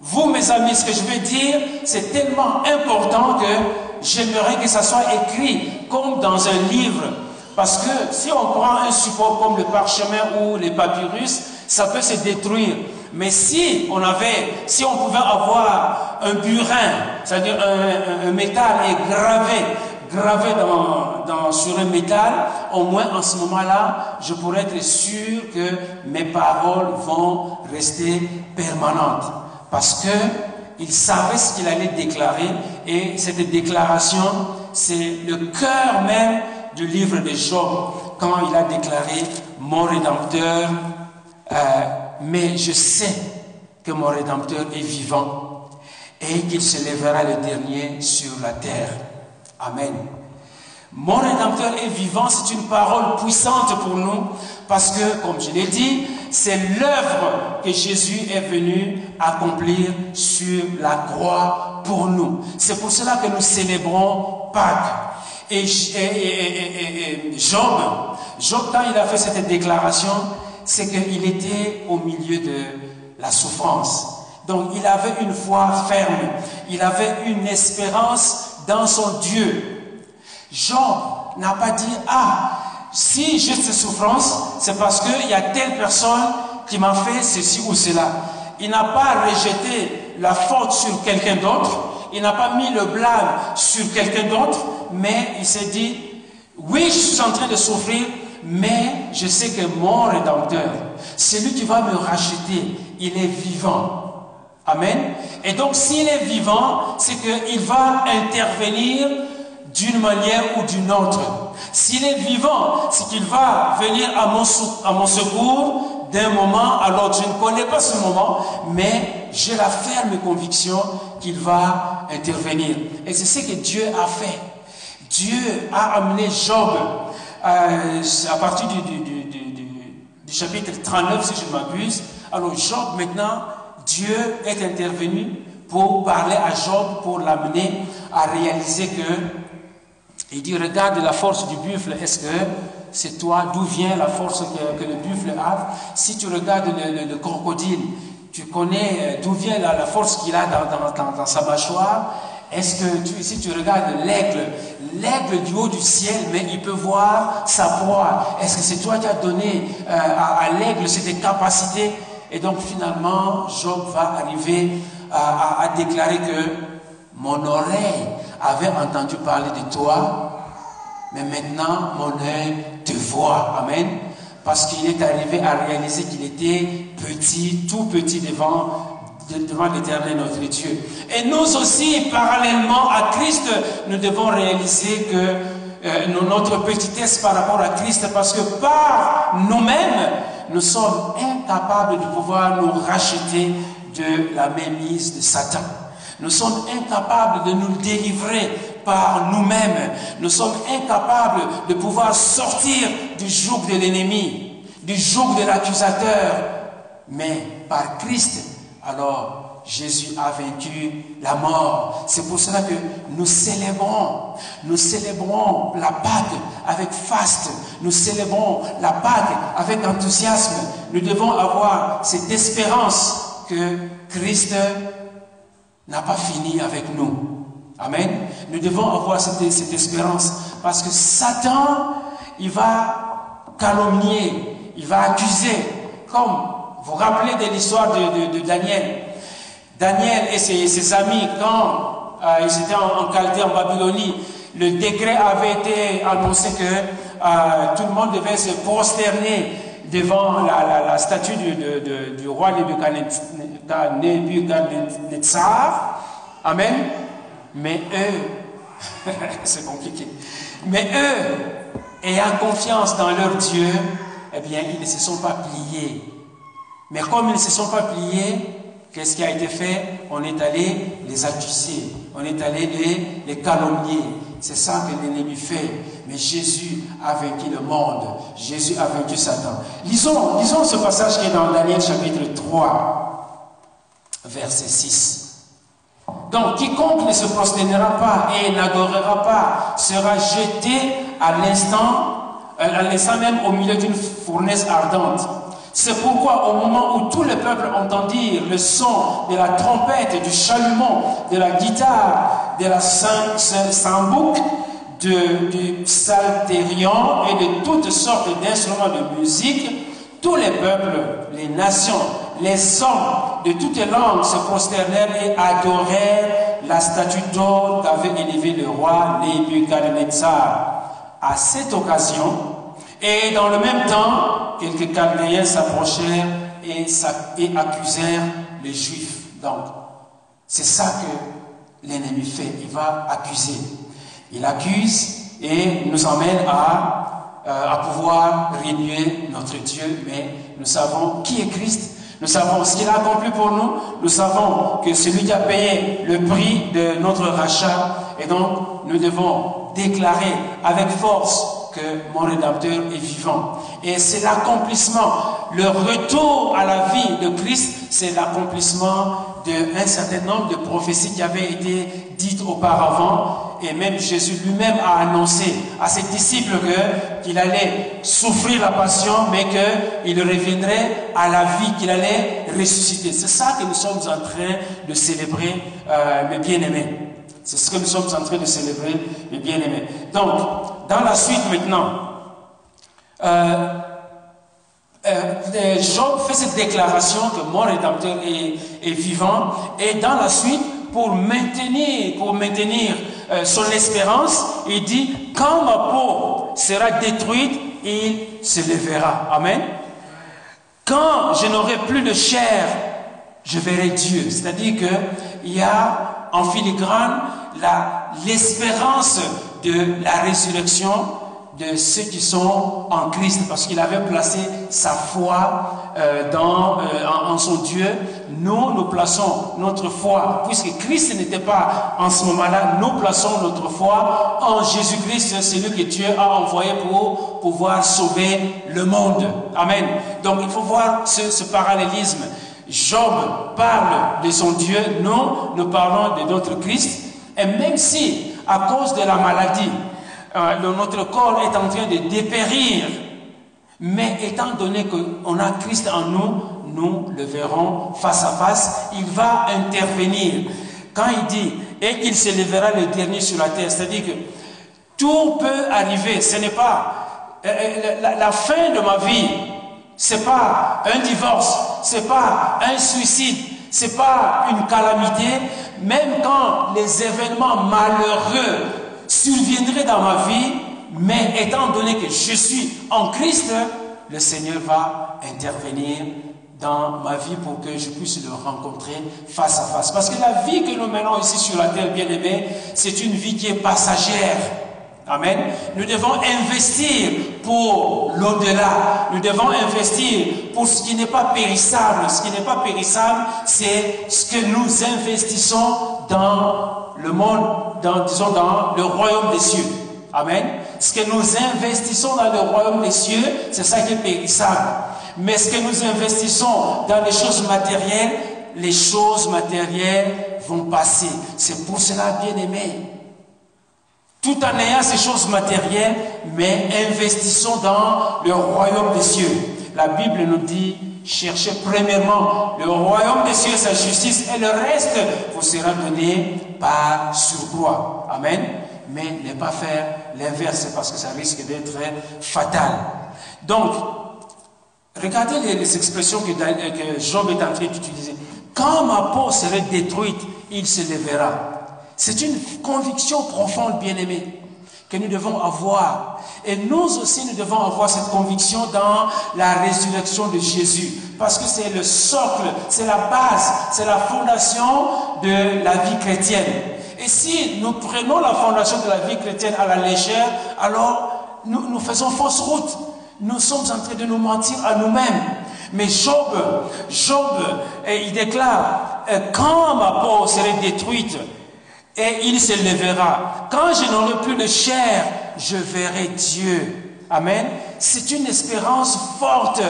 vous mes amis, ce que je vais dire, c'est tellement important que j'aimerais que ça soit écrit comme dans un livre. Parce que si on prend un support comme le parchemin ou les papyrus, ça peut se détruire. Mais si on avait, si on pouvait avoir un burin, c'est-à-dire un, métal et gravé gravé dans, sur un métal, au moins en ce moment-là, je pourrais être sûr que mes paroles vont rester permanentes. Parce que il savait ce qu'il allait déclarer et cette déclaration, c'est le cœur même du livre de Job quand il a déclaré mon Rédempteur, euh, mais je sais que mon Rédempteur est vivant et qu'il se lèvera le dernier sur la terre. Amen. Mon Rédempteur est vivant, c'est une parole puissante pour nous parce que, comme je l'ai dit, c'est l'œuvre que Jésus est venu accomplir sur la croix pour nous. C'est pour cela que nous célébrons Pâques. Et, Job, Job, quand il a fait cette déclaration, c'est qu'il était au milieu de la souffrance. Donc il avait une foi ferme, il avait une espérance dans son Dieu. Jean n'a pas dit, ah, si j'ai cette souffrance, c'est parce qu'il y a telle personne qui m'a fait ceci ou cela. Il n'a pas rejeté la faute sur quelqu'un d'autre, il n'a pas mis le blâme sur quelqu'un d'autre, mais il s'est dit, oui, je suis en train de souffrir, mais je sais que mon Rédempteur, celui qui va me racheter, il est vivant. Amen. Et donc, s'il est vivant, c'est qu'il va intervenir d'une manière ou d'une autre. S'il est vivant, c'est qu'il va venir à mon, secours d'un moment à l'autre. Je ne connais pas ce moment, mais j'ai la ferme conviction qu'il va intervenir. Et c'est ce que Dieu a fait. Dieu a amené Job euh, à partir du, du, chapitre 39, si je ne m'abuse. Alors Job, maintenant, Dieu est intervenu pour parler à Job, pour l'amener à réaliser que il dit, regarde la force du buffle, est-ce que c'est toi, d'où vient la force que, le buffle a? Si tu regardes le, crocodile, tu connais euh, d'où vient la, force qu'il a dans, sa mâchoire? Est-ce que si tu regardes l'aigle, l'aigle du haut du ciel, mais il peut voir sa proie. Est-ce que c'est toi qui as donné euh, à, l'aigle cette capacité? Et donc finalement, Job va arriver à déclarer que mon oreille avait entendu parler de toi, mais maintenant mon œil te voit. Amen. Parce qu'il est arrivé à réaliser qu'il était petit, tout petit devant, devant l'éternel notre Dieu. Et nous aussi, parallèlement à Christ, nous devons réaliser que euh, notre petitesse par rapport à Christ, parce que par nous-mêmes, nous sommes incapables de pouvoir nous racheter de la mainmise de Satan. Nous sommes incapables de nous délivrer par nous-mêmes. Nous sommes incapables de pouvoir sortir du joug de l'ennemi, du joug de l'accusateur. Mais par Christ, alors Jésus a vaincu la mort. C'est pour cela que nous célébrons, nous célébrons la Pâque avec faste, nous célébrons la Pâque avec enthousiasme. Nous devons avoir cette espérance que Christ n'a pas fini avec nous. Amen. Nous devons avoir cette, espérance parce que Satan, il va calomnier, il va accuser. Comme vous vous rappelez de l'histoire de, Daniel. Daniel et ses, amis, quand euh, ils étaient en, en en Babylonie, le décret avait été annoncé que euh, tout le monde devait se prosterner devant la, statue du, roi Nebuchadnezzar. Amen. Mais eux, *laughs* c'est compliqué. Mais eux, ayant confiance dans leur Dieu, eh bien, ils ne se sont pas pliés. Mais comme ils ne se sont pas pliés, qu'est-ce qui a été fait? On est allé les accuser, on est allé les, les calomnier. C'est ça que l'ennemi fait. Mais Jésus a vaincu le monde. Jésus a vaincu Satan. Lisons, lisons ce passage qui est dans Daniel chapitre 3, verset 6. Donc, quiconque ne se prosternera pas et n'adorera pas sera jeté à l'instant, euh, à l'instant même au milieu d'une fournaise ardente. C'est pourquoi au moment où tout le peuple entendit le son de la trompette, du chalumeau, de la guitare, de la sambouc, du psalterion et de toutes sortes d'instruments de musique, tous les peuples, les nations, les hommes de toutes les langues se prosternèrent et adorèrent la statue d'or qu'avait élevée le roi Nebuchadnezzar. À cette occasion, et dans le même temps, quelques Chaldéens s'approchèrent et accusèrent les Juifs. Donc, c'est ça que l'ennemi fait. Il va accuser. Il accuse et nous emmène à, euh, pouvoir régner notre Dieu. Mais nous savons qui est Christ. Nous savons ce qu'il a accompli pour nous. Nous savons que c'est lui qui a payé le prix de notre rachat. Et donc, nous devons déclarer avec force que mon Rédempteur est vivant. Et c'est l'accomplissement, le retour à la vie de Christ, c'est l'accomplissement d'un certain nombre de prophéties qui avaient été dites auparavant. Et même Jésus lui-même a annoncé à ses disciples qu'il allait souffrir la passion, mais qu'il reviendrait à la vie, qu'il allait ressusciter. C'est ça que nous sommes en train de célébrer, euh, mes bien-aimés. C'est ce que nous sommes en train de célébrer, mes bien-aimés. Donc, dans la suite maintenant, euh, euh, Job fait cette déclaration que mon Rédempteur est, vivant et dans la suite, pour maintenir, pour maintenir euh, son espérance, il dit, quand ma peau sera détruite, il se lèvera. Amen. Quand je n'aurai plus de chair, je verrai Dieu. C'est-à-dire qu'il y a en filigrane l'espérance de la résurrection de ceux qui sont en Christ, parce qu'il avait placé sa foi euh, dans, euh, en, son Dieu. Nous, nous plaçons notre foi, puisque Christ n'était pas en ce moment-là, nous plaçons notre foi en Jésus-Christ, celui que Dieu a envoyé pour pouvoir sauver le monde. Amen. Donc il faut voir ce, parallélisme. Job parle de son Dieu, nous, nous parlons de notre Christ. Et même si, à cause de la maladie, euh, notre corps est en train de dépérir, mais étant donné qu'on a Christ en nous, nous le verrons face à face, il va intervenir. Quand il dit, et qu'il se lèvera le dernier sur la terre, c'est-à-dire que tout peut arriver, ce n'est pas euh, euh, la, fin de ma vie, c'est pas un divorce, c'est pas un suicide, c'est pas une calamité, même quand les événements malheureux surviendraient dans ma vie, mais étant donné que je suis en Christ, le Seigneur va intervenir dans ma vie pour que je puisse le rencontrer face à face. Parce que la vie que nous menons ici sur la terre, bien aimé, c'est une vie qui est passagère. Amen. Nous devons investir pour l'au-delà. Nous devons investir pour ce qui n'est pas périssable. Ce qui n'est pas périssable, c'est ce que nous investissons dans le monde, dans, disons, dans le royaume des cieux. Amen. Ce que nous investissons dans le royaume des cieux, c'est ça qui est périssable. Mais ce que nous investissons dans les choses matérielles, les choses matérielles vont passer. C'est pour cela, bien aimé, tout en ayant ces choses matérielles, mais investissons dans le royaume des cieux. La Bible nous dit, cherchez premièrement le royaume des cieux, sa justice, et le reste vous sera donné par surcroît. Amen. Mais ne pas faire l'inverse, parce que ça risque d'être fatal. Donc, regardez les, expressions que, Job est en train d'utiliser. Quand ma peau serait détruite, il se lèvera. C'est une conviction profonde, bien-aimée, que nous devons avoir. Et nous aussi, nous devons avoir cette conviction dans la résurrection de Jésus. Parce que c'est le socle, c'est la base, c'est la fondation de la vie chrétienne. Et si nous prenons la fondation de la vie chrétienne à la légère, alors nous, faisons fausse route. Nous sommes en train de nous mentir à nous-mêmes. Mais Job, Job, il déclare, quand ma peau serait détruite, et il se lèvera. Quand je n'aurai plus de chair, je verrai Dieu. Amen. C'est une espérance forte.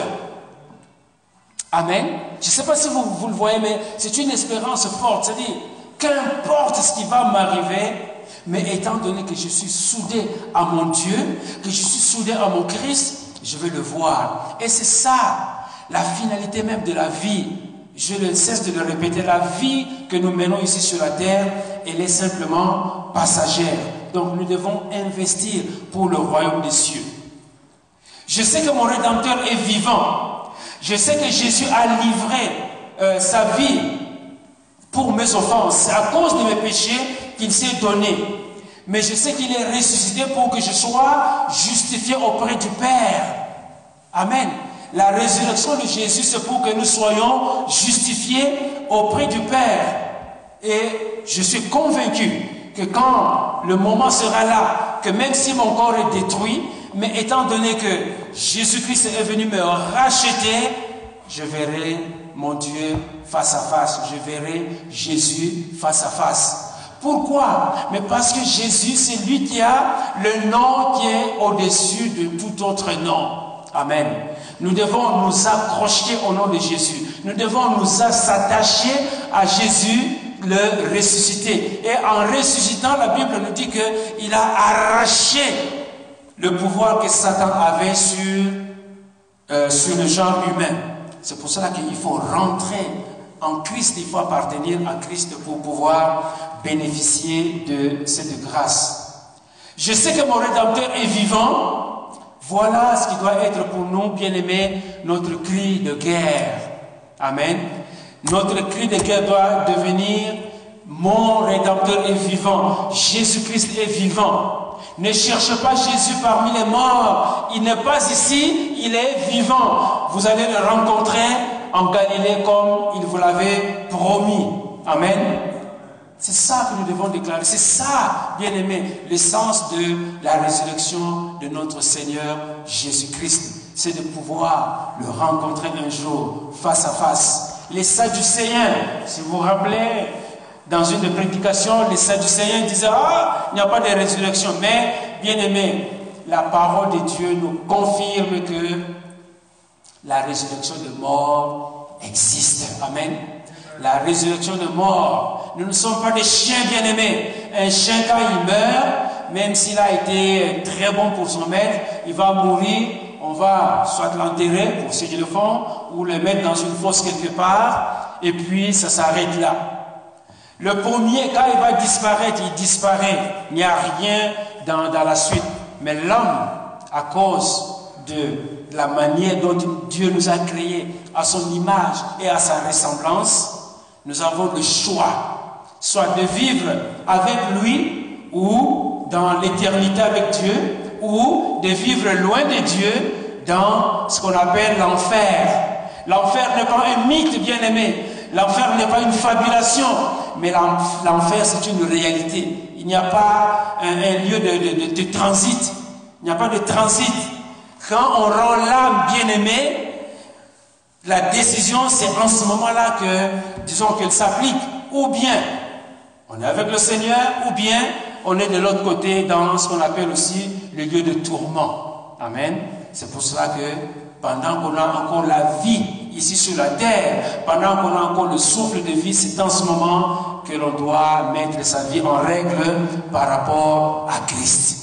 Amen. Je ne sais pas si vous, vous le voyez, mais c'est une espérance forte. C'est-à-dire, qu'importe ce qui va m'arriver, mais étant donné que je suis soudé à mon Dieu, que je suis soudé à mon Christ, je vais le voir. Et c'est ça, la finalité même de la vie. Je ne cesse de le répéter, la vie que nous menons ici sur la terre, elle est simplement passagère. Donc nous devons investir pour le royaume des cieux. Je sais que mon Rédempteur est vivant. Je sais que Jésus a livré euh, sa vie pour mes offenses. C'est à cause de mes péchés qu'il s'est donné. Mais je sais qu'il est ressuscité pour que je sois justifié auprès du Père. Amen. La résurrection de Jésus, c'est pour que nous soyons justifiés auprès du Père. Et je suis convaincu que quand le moment sera là, que même si mon corps est détruit, mais étant donné que Jésus-Christ est venu me racheter, je verrai mon Dieu face à face, je verrai Jésus face à face. Pourquoi? Mais parce que Jésus, c'est lui qui a le nom qui est au-dessus de tout autre nom. Amen. Nous devons nous accrocher au nom de Jésus. Nous devons nous s'attacher à Jésus, le ressuscité. Et en ressuscitant, la Bible nous dit qu'il a arraché le pouvoir que Satan avait sur, euh, sur le genre humain. C'est pour cela qu'il faut rentrer en Christ, il faut appartenir à Christ pour pouvoir bénéficier de cette grâce. Je sais que mon Rédempteur est vivant. Voilà ce qui doit être pour nous, bien-aimés, notre cri de guerre. Amen. Notre cri de guerre doit devenir mon Rédempteur est vivant. Jésus-Christ est vivant. Ne cherche pas Jésus parmi les morts. Il n'est pas ici, il est vivant. Vous allez le rencontrer en Galilée comme il vous l'avait promis. Amen. C'est ça que nous devons déclarer. C'est ça, bien aimé, l'essence de la résurrection de notre Seigneur Jésus-Christ. C'est de pouvoir le rencontrer un jour face à face. Les Sadducéens, si vous vous rappelez, dans une prédication, les Sadducéens disaient Ah, il n'y a pas de résurrection. Mais, bien aimé, la parole de Dieu nous confirme que la résurrection de mort existe. Amen. La résurrection de mort. Nous ne sommes pas des chiens bien-aimés. Un chien, quand il meurt, même s'il a été très bon pour son maître, il va mourir. On va soit l'enterrer, pour ceux qui le font, ou le mettre dans une fosse quelque part, et puis ça s'arrête là. Le premier, quand il va disparaître, il disparaît. Il n'y a rien dans, dans la suite. Mais l'homme, à cause de la manière dont Dieu nous a créés à son image et à sa ressemblance, nous avons le choix, soit de vivre avec lui ou dans l'éternité avec Dieu, ou de vivre loin de Dieu dans ce qu'on appelle l'enfer. L'enfer n'est pas un mythe, bien aimé. L'enfer n'est pas une fabulation, mais l'enfer c'est une réalité. Il n'y a pas un, lieu de, transit. Il n'y a pas de transit. Quand on rend l'âme bien-aimée, la décision, c'est en ce moment-là que, disons, qu'elle s'applique. Ou bien, on est avec le Seigneur, ou bien, on est de l'autre côté dans ce qu'on appelle aussi le lieu de tourment. Amen. C'est pour cela que pendant qu'on a encore la vie ici sur la terre, pendant qu'on a encore le souffle de vie, c'est en ce moment que l'on doit mettre sa vie en règle par rapport à Christ.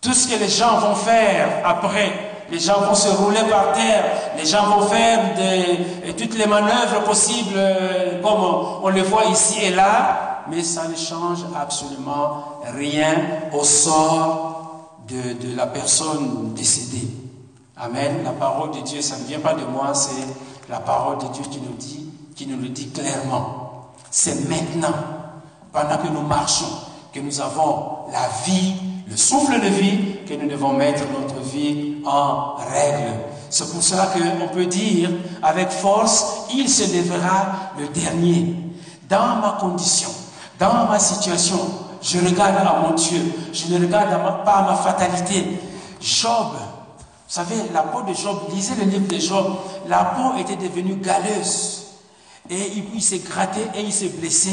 Tout ce que les gens vont faire après, les gens vont se rouler par terre, les gens vont faire toutes les manœuvres possibles, euh, comme on, le voit ici et là, mais ça ne change absolument rien au sort de, de la personne décédée. Amen. La parole de Dieu, ça ne vient pas de moi, c'est la parole de Dieu qui nous dit, qui nous le dit clairement. C'est maintenant, pendant que nous marchons, que nous avons la vie le souffle de vie que nous devons mettre notre vie en règle. C'est pour cela qu'on peut dire avec force, il se lèvera le dernier. Dans ma condition, dans ma situation, je regarde à mon Dieu, je ne regarde pas à ma fatalité. Job, vous savez, la peau de Job, lisez le livre de Job, la peau était devenue galeuse. Et il s'est gratté et il s'est blessé,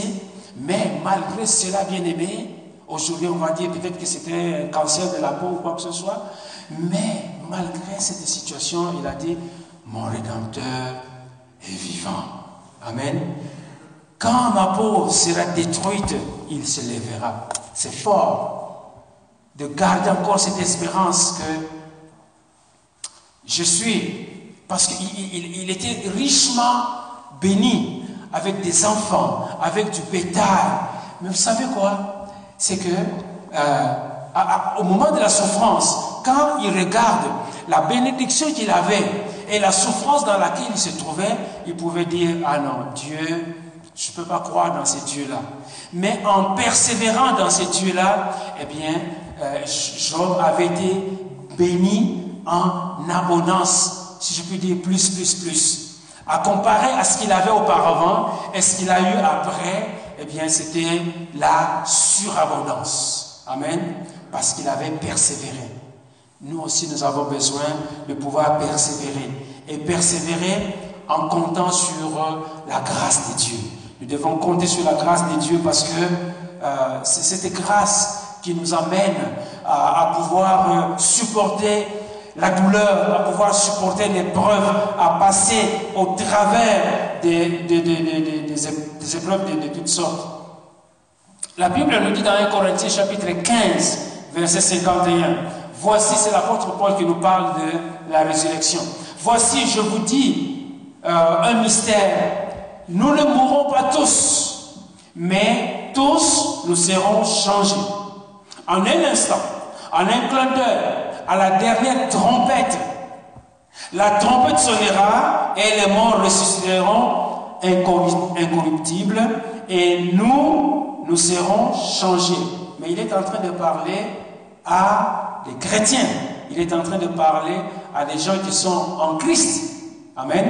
mais malgré cela, bien aimé, Aujourd'hui, on va dire peut-être que c'était un cancer de la peau ou quoi que ce soit. Mais malgré cette situation, il a dit, mon Rédempteur est vivant. Amen. Quand ma peau sera détruite, il se lèvera. C'est fort de garder encore cette espérance que je suis, parce qu'il était richement béni avec des enfants, avec du bétail. Mais vous savez quoi? C'est que euh, au moment de la souffrance, quand il regarde la bénédiction qu'il avait et la souffrance dans laquelle il se trouvait, il pouvait dire, ah non, Dieu, je ne peux pas croire dans ces dieux-là. Mais en persévérant dans ces dieux-là, eh bien, euh, Job avait été béni en abondance, si je puis dire plus, plus, plus. À comparer à ce qu'il avait auparavant et ce qu'il a eu après, eh bien, c'était la surabondance. Amen. Parce qu'il avait persévéré. Nous aussi, nous avons besoin de pouvoir persévérer. Et persévérer en comptant sur euh, la grâce de Dieu. Nous devons compter sur la grâce de Dieu parce que euh, c'est cette grâce qui nous amène à, pouvoir euh, supporter la douleur, à pouvoir supporter l'épreuve, à passer au travers des, des, des épreuves de, toutes sortes. La Bible nous dit dans 1 Corinthiens chapitre 15, verset 51, voici, c'est l'apôtre Paul qui nous parle de la résurrection. Voici, je vous dis euh, un mystère. Nous ne mourrons pas tous, mais tous nous serons changés. En un instant, en un clin d'œil, à la dernière trompette, la trompette sonnera et les morts ressusciteront incorruptibles et nous, nous serons changés. Mais il est en train de parler à des chrétiens. Il est en train de parler à des gens qui sont en Christ. Amen.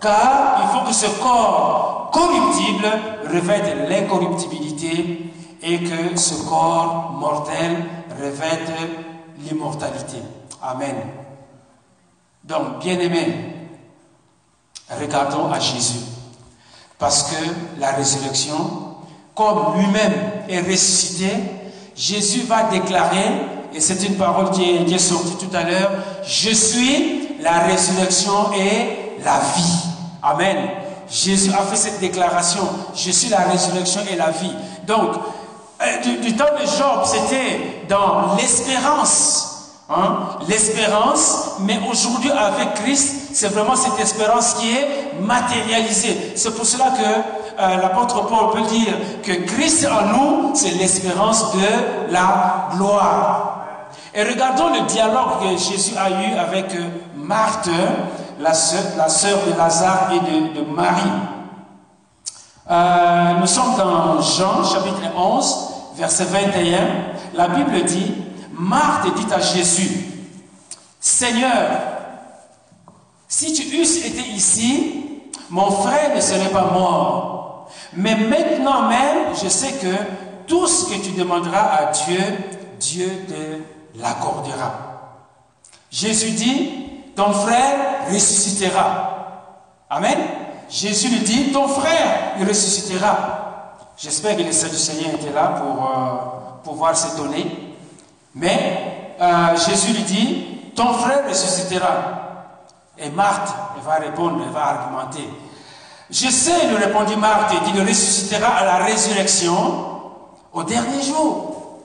Car il faut que ce corps corruptible revête l'incorruptibilité et que ce corps mortel revête l'immortalité. Amen. Donc, bien-aimés, regardons à Jésus. Parce que la résurrection, comme lui-même est ressuscité, Jésus va déclarer, et c'est une parole qui est, sortie tout à l'heure, je suis la résurrection et la vie. Amen. Jésus a fait cette déclaration, je suis la résurrection et la vie. Donc, euh, du, temps de Job, c'était dans l'espérance. Hein, l'espérance, mais aujourd'hui avec Christ, c'est vraiment cette espérance qui est matérialisée. C'est pour cela que euh, l'apôtre Paul peut dire que Christ en nous, c'est l'espérance de la gloire. Et regardons le dialogue que Jésus a eu avec euh, Marthe, la sœur, de Lazare et de, Marie. Nous sommes dans Jean chapitre 11, verset 21. La Bible dit, Marthe dit à Jésus, Seigneur, si tu eusses été ici, mon frère ne serait pas mort. Mais maintenant même, je sais que tout ce que tu demanderas à Dieu, Dieu te l'accordera. Jésus dit, ton frère ressuscitera. Amen. Jésus lui dit, ton frère, il ressuscitera. J'espère que les Seigneur étaient là pour euh, pouvoir s'étonner. Mais euh, Jésus lui dit, ton frère ressuscitera. Et Marthe, va répondre, elle va argumenter. Je sais, lui répondit Marthe, qu'il ressuscitera à la résurrection au dernier jour.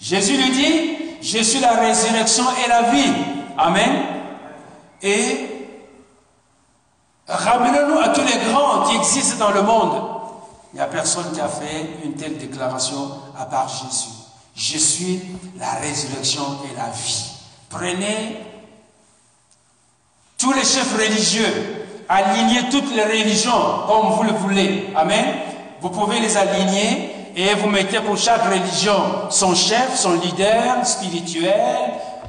Jésus lui dit, je suis la résurrection et la vie. Amen. Et ramenons-nous à tous les grands qui existent dans le monde. Il n'y a personne qui a fait une telle déclaration à part Jésus. Je suis la résurrection et la vie. Prenez tous les chefs religieux, alignez toutes les religions comme vous le voulez. Amen. Vous pouvez les aligner et vous mettez pour chaque religion son chef, son leader spirituel,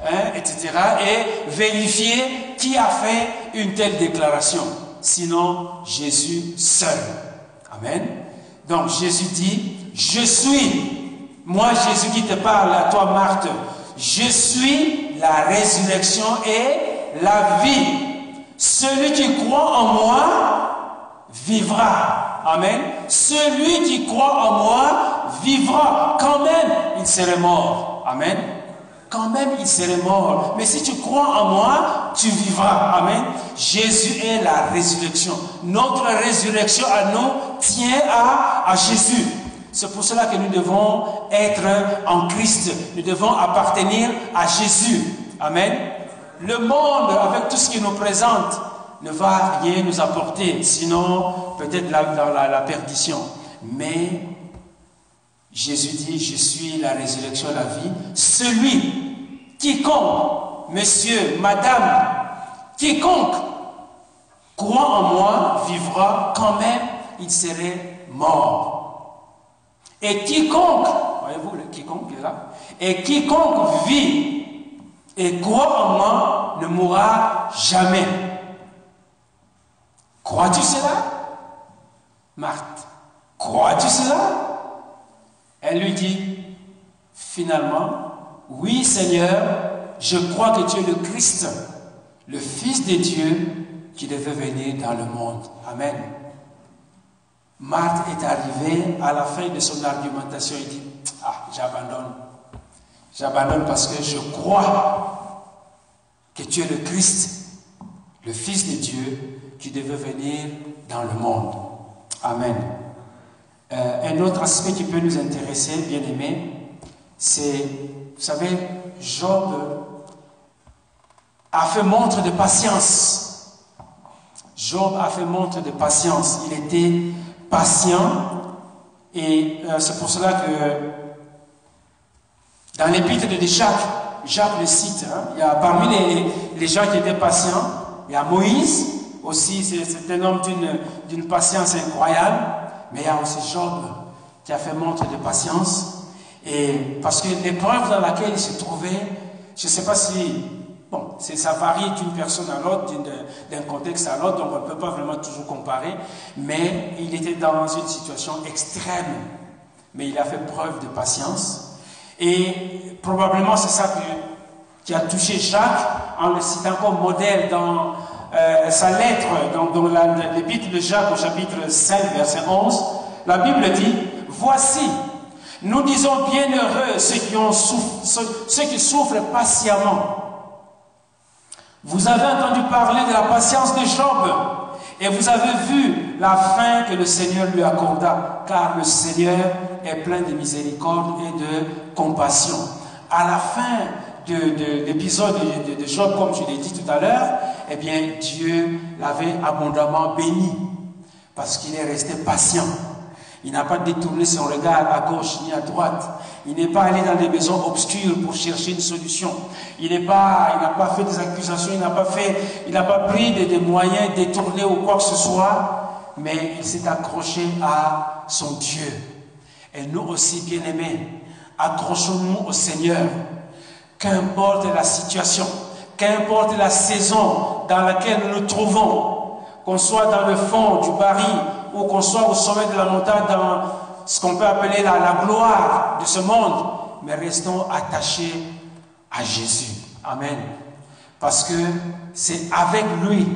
hein, etc. Et vérifiez qui a fait une telle déclaration. Sinon, Jésus seul. Amen. Donc Jésus dit, je suis, moi Jésus qui te parle à toi Marthe, je suis la résurrection et la vie. Celui qui croit en moi vivra. Amen. Celui qui croit en moi vivra. Quand même, il serait mort. Amen. Quand même, il serait mort. Mais si tu crois en moi, tu vivras. Amen. Jésus est la résurrection. Notre résurrection à nous tient à, Jésus. C'est pour cela que nous devons être en Christ. Nous devons appartenir à Jésus. Amen. Le monde, avec tout ce qu'il nous présente, ne va rien nous apporter, sinon peut-être la, la, perdition. Mais Jésus dit, je suis la résurrection, la vie. Celui, quiconque, monsieur, madame, quiconque croit en moi vivra quand même, il serait mort. Et quiconque, voyez-vous, le quiconque est là, et quiconque vit et croit en moi ne mourra jamais. Crois-tu cela? Marthe, crois-tu cela? Elle lui dit, finalement, oui Seigneur, je crois que tu es le Christ, le Fils de Dieu qui devait venir dans le monde. Amen. Marthe est arrivée à la fin de son argumentation. Il dit, ah, j'abandonne. J'abandonne parce que je crois que tu es le Christ, le Fils de Dieu qui devait venir dans le monde. Amen. Euh, un autre aspect qui peut nous intéresser, bien aimé, c'est, vous savez, Job a fait montre de patience. Job a fait montre de patience. Il était patient et euh, c'est pour cela que dans l'épître de Jacques, Jacques le cite, hein, il y a parmi les, les, gens qui étaient patients, il y a Moïse, aussi c'est un homme d'une patience incroyable, mais il y a aussi Job qui a fait montre de patience. Et parce que l'épreuve dans laquelle il se trouvait, je ne sais pas si, bon, ça varie d'une personne à l'autre, d'un contexte à l'autre, donc on ne peut pas vraiment toujours comparer, mais il était dans une situation extrême, mais il a fait preuve de patience. Et probablement c'est ça qui a touché Jacques en le citant comme modèle dans euh, sa lettre, dans, l'épître de Jacques au chapitre 5, verset 11. La Bible dit, voici, nous disons bienheureux ceux qui, ont ceux qui souffrent patiemment. Vous avez entendu parler de la patience de Job et vous avez vu la fin que le Seigneur lui accorda, car le Seigneur est plein de miséricorde et de compassion. À la fin de, l'épisode de, de, Job, comme je l'ai dit tout à l'heure, eh bien, Dieu l'avait abondamment béni parce qu'il est resté patient. Il n'a pas détourné son regard à gauche ni à droite. Il n'est pas allé dans des maisons obscures pour chercher une solution. Il n'est pas, il n'a pas fait des accusations, il n'a pas fait, il n'a pas pris des, moyens détournés ou quoi que ce soit, mais il s'est accroché à son Dieu. Et nous aussi, bien-aimés, accrochons-nous au Seigneur. Qu'importe la situation, qu'importe la saison dans laquelle nous nous trouvons, qu'on soit dans le fond du baril ou qu'on soit au sommet de la montagne dans ce qu'on peut appeler la, gloire de ce monde, mais restons attachés à Jésus. Amen. Parce que c'est avec lui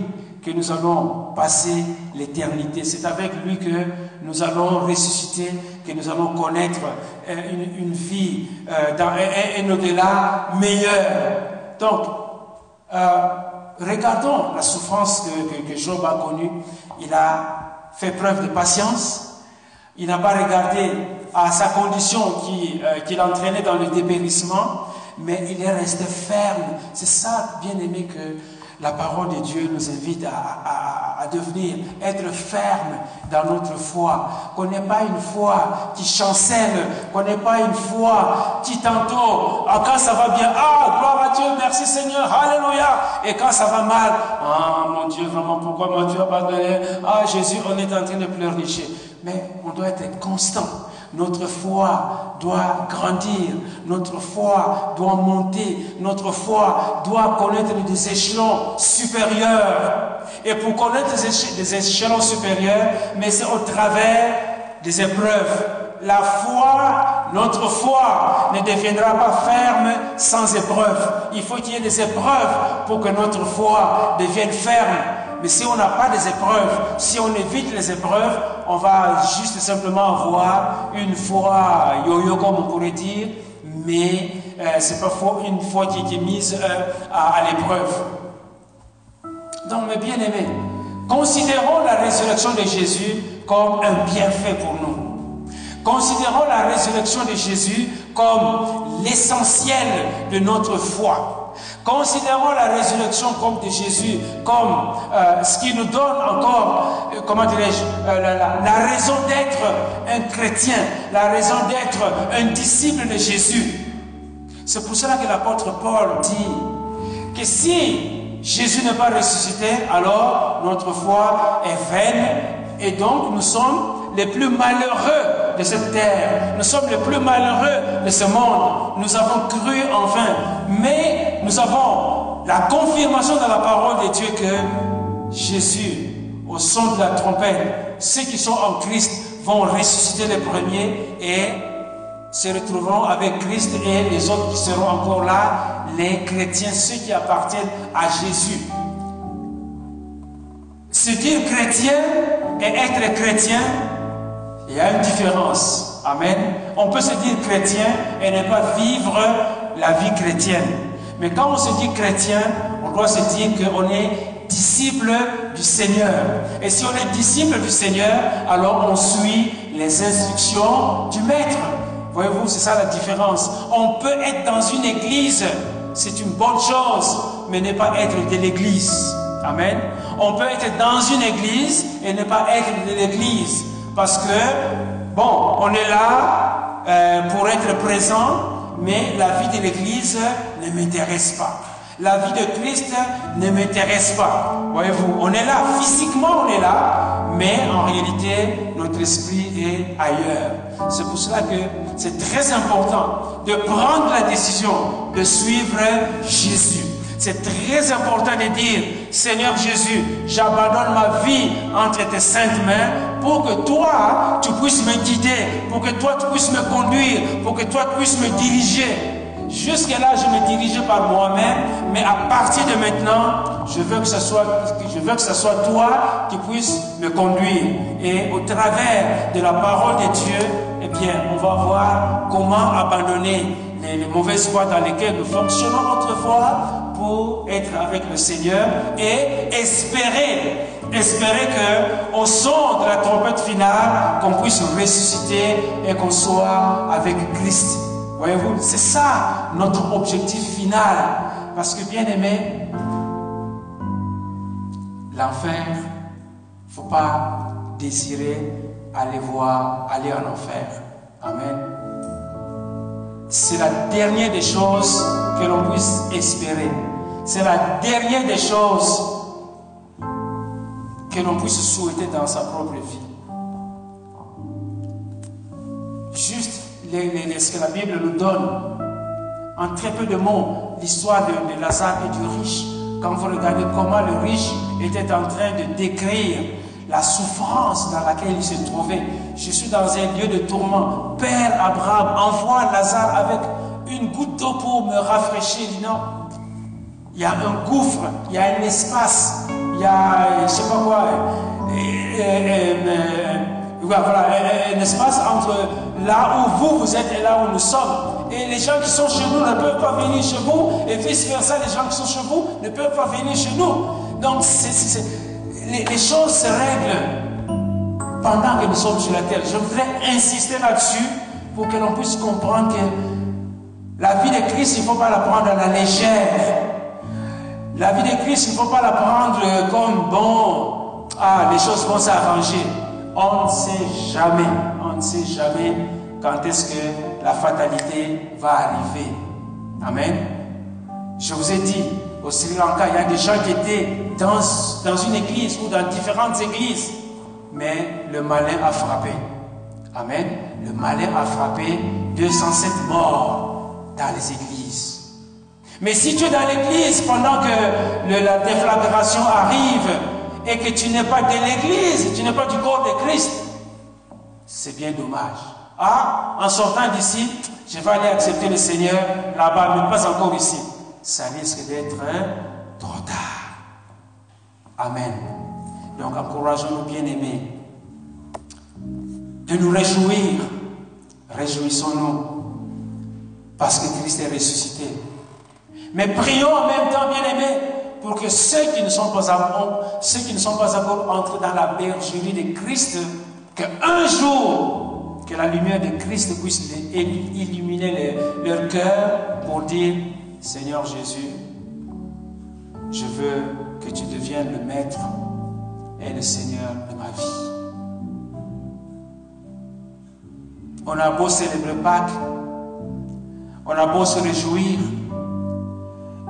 que nous allons passer l'éternité. C'est avec lui que nous allons ressusciter, que nous allons connaître euh, une, vie euh, dans un, au-delà meilleur. Donc, euh, regardons la souffrance que, que, Job a connue. Il a fait preuve de patience. Il n'a pas regardé à sa condition qui, qui l'entraînait dans le dépérissement, mais il est resté ferme. C'est ça, bien aimé, que la parole de Dieu nous invite à, devenir, être ferme dans notre foi. Qu'on n'ait pas une foi qui chancelle, qu'on n'ait pas une foi qui tantôt, ah, quand ça va bien, ah, gloire à Dieu, merci Seigneur, alléluia. Et quand ça va mal, ah, mon Dieu, vraiment, pourquoi mon Dieu a Ah, Jésus, on est en train de pleurnicher. Mais on doit être constant notre foi doit grandir, notre foi doit monter, notre foi doit connaître des échelons supérieurs. Et pour connaître des échelons supérieurs, mais c'est au travers des épreuves. La foi, notre foi ne deviendra pas ferme sans épreuves. Il faut qu'il y ait des épreuves pour que notre foi devienne ferme. Mais si on n'a pas des épreuves, si on évite les épreuves, on va juste simplement avoir une foi yo-yo, comme on pourrait dire, mais euh, c'est pas une foi qui est mise euh, à, l'épreuve. Donc, mes bien-aimés, considérons la résurrection de Jésus comme un bienfait pour nous. Considérons la résurrection de Jésus comme l'essentiel de notre foi. Considérons la résurrection comme de Jésus, comme euh, ce qui nous donne encore, euh, comment dirais-je, euh, la, raison d'être un chrétien, la raison d'être un disciple de Jésus. C'est pour cela que l'apôtre Paul dit que si Jésus n'est pas ressuscité, alors notre foi est vaine et donc nous sommes les plus malheureux de cette terre. Nous sommes les plus malheureux de ce monde. Nous avons cru en vain. Mais nous avons la confirmation dans la parole de Dieu que Jésus, au son de la trompette, ceux qui sont en Christ vont ressusciter les premiers et se retrouveront avec Christ et les autres qui seront encore là, les chrétiens, ceux qui appartiennent à Jésus. Se dire chrétien et être chrétien, Il y a une différence. Amen. On peut se dire chrétien et ne pas vivre la vie chrétienne. Mais quand on se dit chrétien, on doit se dire qu'on est disciple du Seigneur. Et si on est disciple du Seigneur, alors on suit les instructions du Maître. Voyez-vous, c'est ça la différence. On peut être dans une église, c'est une bonne chose, mais ne pas être de l'église. Amen. On peut être dans une église et ne pas être de l'église. Parce que, bon, on est là euh, pour être présent, mais la vie de l'église ne m'intéresse pas. La vie de Christ ne m'intéresse pas. Voyez-vous, on est là, physiquement on est là, mais en réalité, notre esprit est ailleurs. C'est pour cela que c'est très important de prendre la décision de suivre Jésus. C'est très important de dire, Seigneur Jésus, j'abandonne ma vie entre tes saintes mains pour que toi, tu puisses me guider, pour que toi, tu puisses me conduire, pour que toi, tu puisses me diriger. Jusque-là, je me dirigeais par moi-même, mais à partir de maintenant, je veux que ce soit, je veux que soit toi qui puisses me conduire. Et au travers de la parole de Dieu, eh bien, on va voir comment abandonner les, les mauvaises voies dans lesquelles nous fonctionnons autrefois pour être avec le Seigneur et espérer, espérer que au son de la trompette finale, qu'on puisse ressusciter et qu'on soit avec Christ. Voyez-vous, c'est ça notre objectif final. Parce que bien aimé, l'enfer, il ne faut pas désirer aller voir, aller en enfer. Amen. C'est la dernière des choses que l'on puisse espérer. C'est la dernière des choses que l'on puisse souhaiter dans sa propre vie. Juste ce que la Bible nous donne, en très peu de mots, l'histoire de, Lazare et du riche. Quand vous regardez comment le riche était en train de décrire la souffrance dans laquelle il se trouvait. Je suis dans un lieu de tourment. Père Abraham, envoie Lazare avec une goutte d'eau pour me rafraîchir. Non. Il y a un gouffre, il y a un espace, il y a, je sais pas quoi, et, et, et, voilà, un espace entre là où vous, vous êtes et là où nous sommes. Et les gens qui sont chez nous ne peuvent pas venir chez vous, et vice-versa, les gens qui sont chez vous ne peuvent pas venir chez nous. Donc, les, les, choses se règlent pendant que nous sommes sur la terre. Je voudrais insister là-dessus pour que l'on puisse comprendre que la vie de Christ, il ne faut pas la prendre à la légère. La vie de Christ, il ne faut pas la prendre comme bon, ah, les choses vont s'arranger. On ne sait jamais, on ne sait jamais quand est-ce que la fatalité va arriver. Amen. Je vous ai dit, au Sri Lanka, il y a des gens qui étaient dans, dans une église ou dans différentes églises, mais le malin a frappé. Amen. Le malin a frappé 207 morts dans les églises. Mais si tu es dans l'église pendant que la déflagration arrive, et que tu n'es pas de l'Église, tu n'es pas du corps de Christ, c'est bien dommage. Ah, en sortant d'ici, je vais aller accepter le Seigneur là-bas, mais pas encore ici. Ça risque d'être hein, trop tard. Amen. Donc encourageons-nous bien-aimés de nous réjouir. Réjouissons-nous parce que Christ est ressuscité. Mais prions en même temps, bien-aimés, pour que ceux qui ne sont pas encore, ceux qui ne sont pas encore entrés dans la bergerie de Christ, qu'un jour, que la lumière de Christ puisse illuminer leur cœur pour dire, Seigneur Jésus, je veux que tu deviennes le maître et le Seigneur de ma vie. On a beau célébrer Pâques, on a beau se réjouir,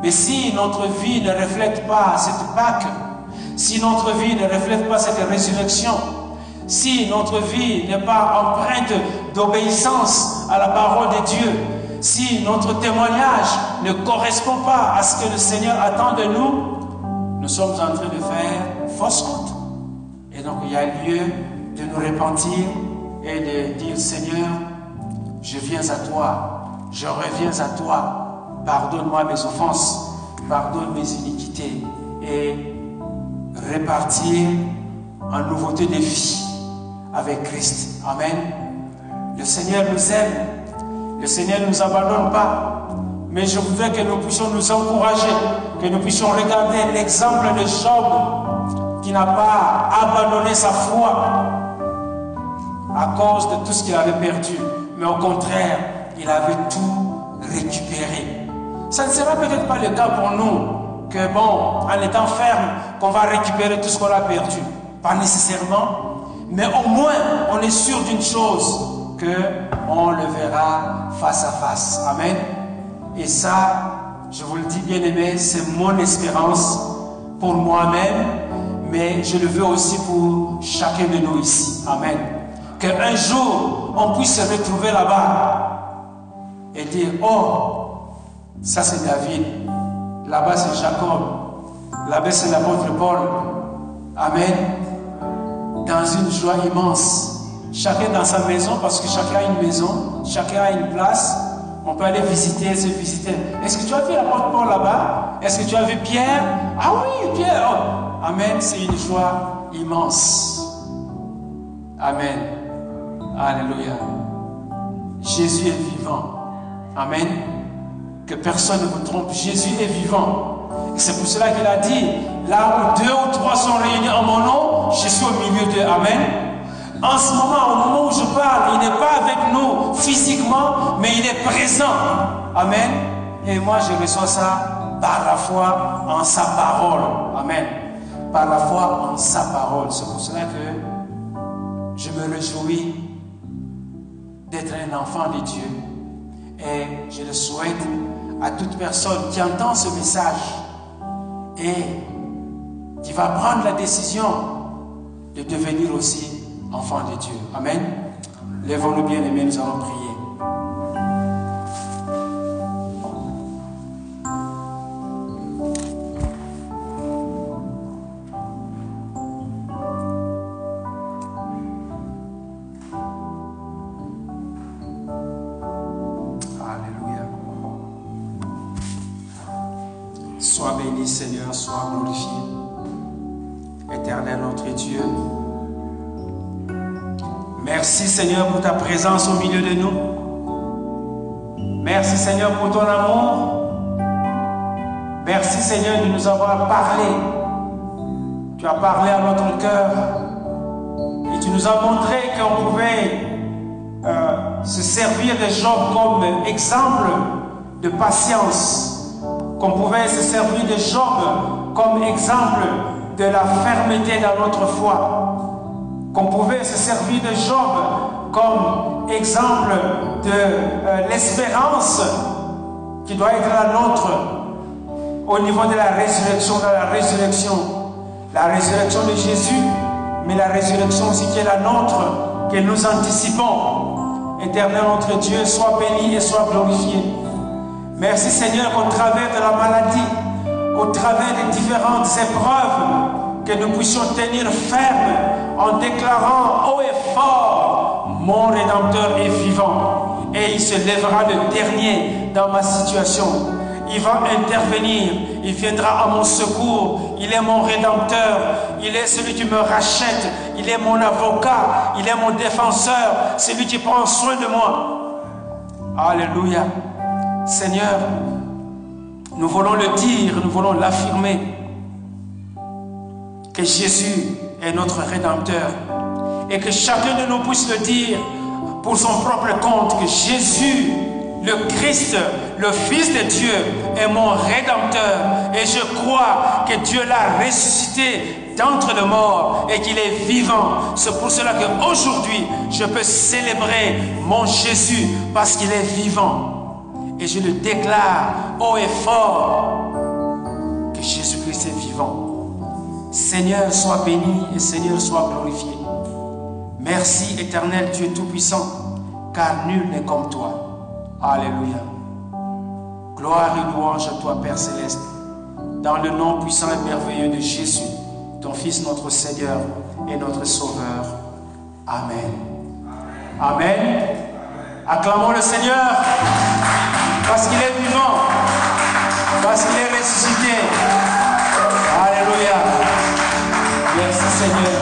mais si notre vie ne reflète pas cette Pâque, si notre vie ne reflète pas cette résurrection, si notre vie n'est pas empreinte d'obéissance à la parole de Dieu, si notre témoignage ne correspond pas à ce que le Seigneur attend de nous, nous sommes en train de faire fausse route. Et donc il y a lieu de nous repentir et de dire Seigneur, je viens à toi, je reviens à toi, pardonne-moi mes offenses, pardonne mes iniquités et répartir en nouveauté de vie avec Christ. Amen. Le Seigneur nous aime. Le Seigneur ne nous abandonne pas. Mais je voudrais que nous puissions nous encourager, que nous puissions regarder l'exemple de Job qui n'a pas abandonné sa foi à cause de tout ce qu'il avait perdu. Mais au contraire, il avait tout récupéré. Ça ne sera peut-être pas le cas pour nous, que bon, en étant ferme, qu'on va récupérer tout ce qu'on a perdu. Pas nécessairement. Mais au moins, on est sûr d'une chose, que on le verra face à face. Amen. Et ça, je vous le dis bien aimé, c'est mon espérance pour moi-même, mais je le veux aussi pour chacun de nous ici. Amen. Qu'un jour, on puisse se retrouver là-bas et dire, oh, ça c'est David, là-bas c'est Jacob, là-bas c'est l'apôtre Paul. Amen. Dans une joie immense. Chacun dans sa maison, parce que chacun a une maison, chacun a une place. On peut aller visiter, se visiter. Est-ce que tu as vu l'apôtre Paul là-bas? Est-ce que tu as vu Pierre? Ah oui, Pierre. Oh. Amen. C'est une joie immense. Amen. Alléluia. Jésus est vivant. Amen. Que personne ne vous trompe. Jésus est vivant. C'est pour cela qu'il a dit, là où deux ou trois sont réunis en mon nom, je suis au milieu d'eux. Amen. En ce moment, au moment où je parle, il n'est pas avec nous physiquement, mais il est présent. Amen. Et moi, je reçois ça par la foi en sa parole. Amen. Par la foi en sa parole. C'est pour cela que je me réjouis d'être un enfant de Dieu. Et je le souhaite à toute personne qui entend ce message et qui va prendre la décision de devenir aussi enfants de Dieu. Amen. Lèvons-nous bien aimés, nous allons prier. Merci Seigneur pour ta présence au milieu de nous. Merci Seigneur pour ton amour. Merci Seigneur de nous avoir parlé. Tu as parlé à notre cœur. Et tu nous as montré qu'on pouvait euh, se servir de Job comme exemple de patience. Qu'on pouvait se servir de Job comme exemple de la fermeté dans notre foi qu'on pouvait se servir de Job comme exemple de euh, l'espérance qui doit être la nôtre au niveau de la résurrection, de la résurrection. La résurrection de Jésus, mais la résurrection aussi qui est la nôtre, que nous anticipons. Éternel notre Dieu, sois béni et sois glorifié. Merci Seigneur qu'au travers de la maladie, au travers des différentes épreuves, que nous puissions tenir ferme en déclarant haut et fort, mon Rédempteur est vivant. Et il se lèvera le dernier dans ma situation. Il va intervenir, il viendra à mon secours, il est mon Rédempteur, il est celui qui me rachète, il est mon avocat, il est mon défenseur, celui qui prend soin de moi. Alléluia. Seigneur, nous voulons le dire, nous voulons l'affirmer, que Jésus est notre Rédempteur. Et que chacun de nous puisse le dire pour son propre compte, que Jésus, le Christ, le Fils de Dieu, est mon Rédempteur. Et je crois que Dieu l'a ressuscité d'entre les morts et qu'il est vivant. C'est pour cela qu'aujourd'hui, je peux célébrer mon Jésus parce qu'il est vivant. Et je le déclare haut et fort que Jésus-Christ est vivant. Seigneur, sois béni et Seigneur, sois glorifié. Merci, éternel Dieu Tout-Puissant, car nul n'est comme toi. Alléluia. Gloire et louange à toi, Père Céleste, dans le nom puissant et merveilleux de Jésus, ton Fils, notre Seigneur et notre Sauveur. Amen. Amen. Acclamons le Seigneur parce qu'il est vivant, parce qu'il est ressuscité. Alléluia. Merci Seigneur.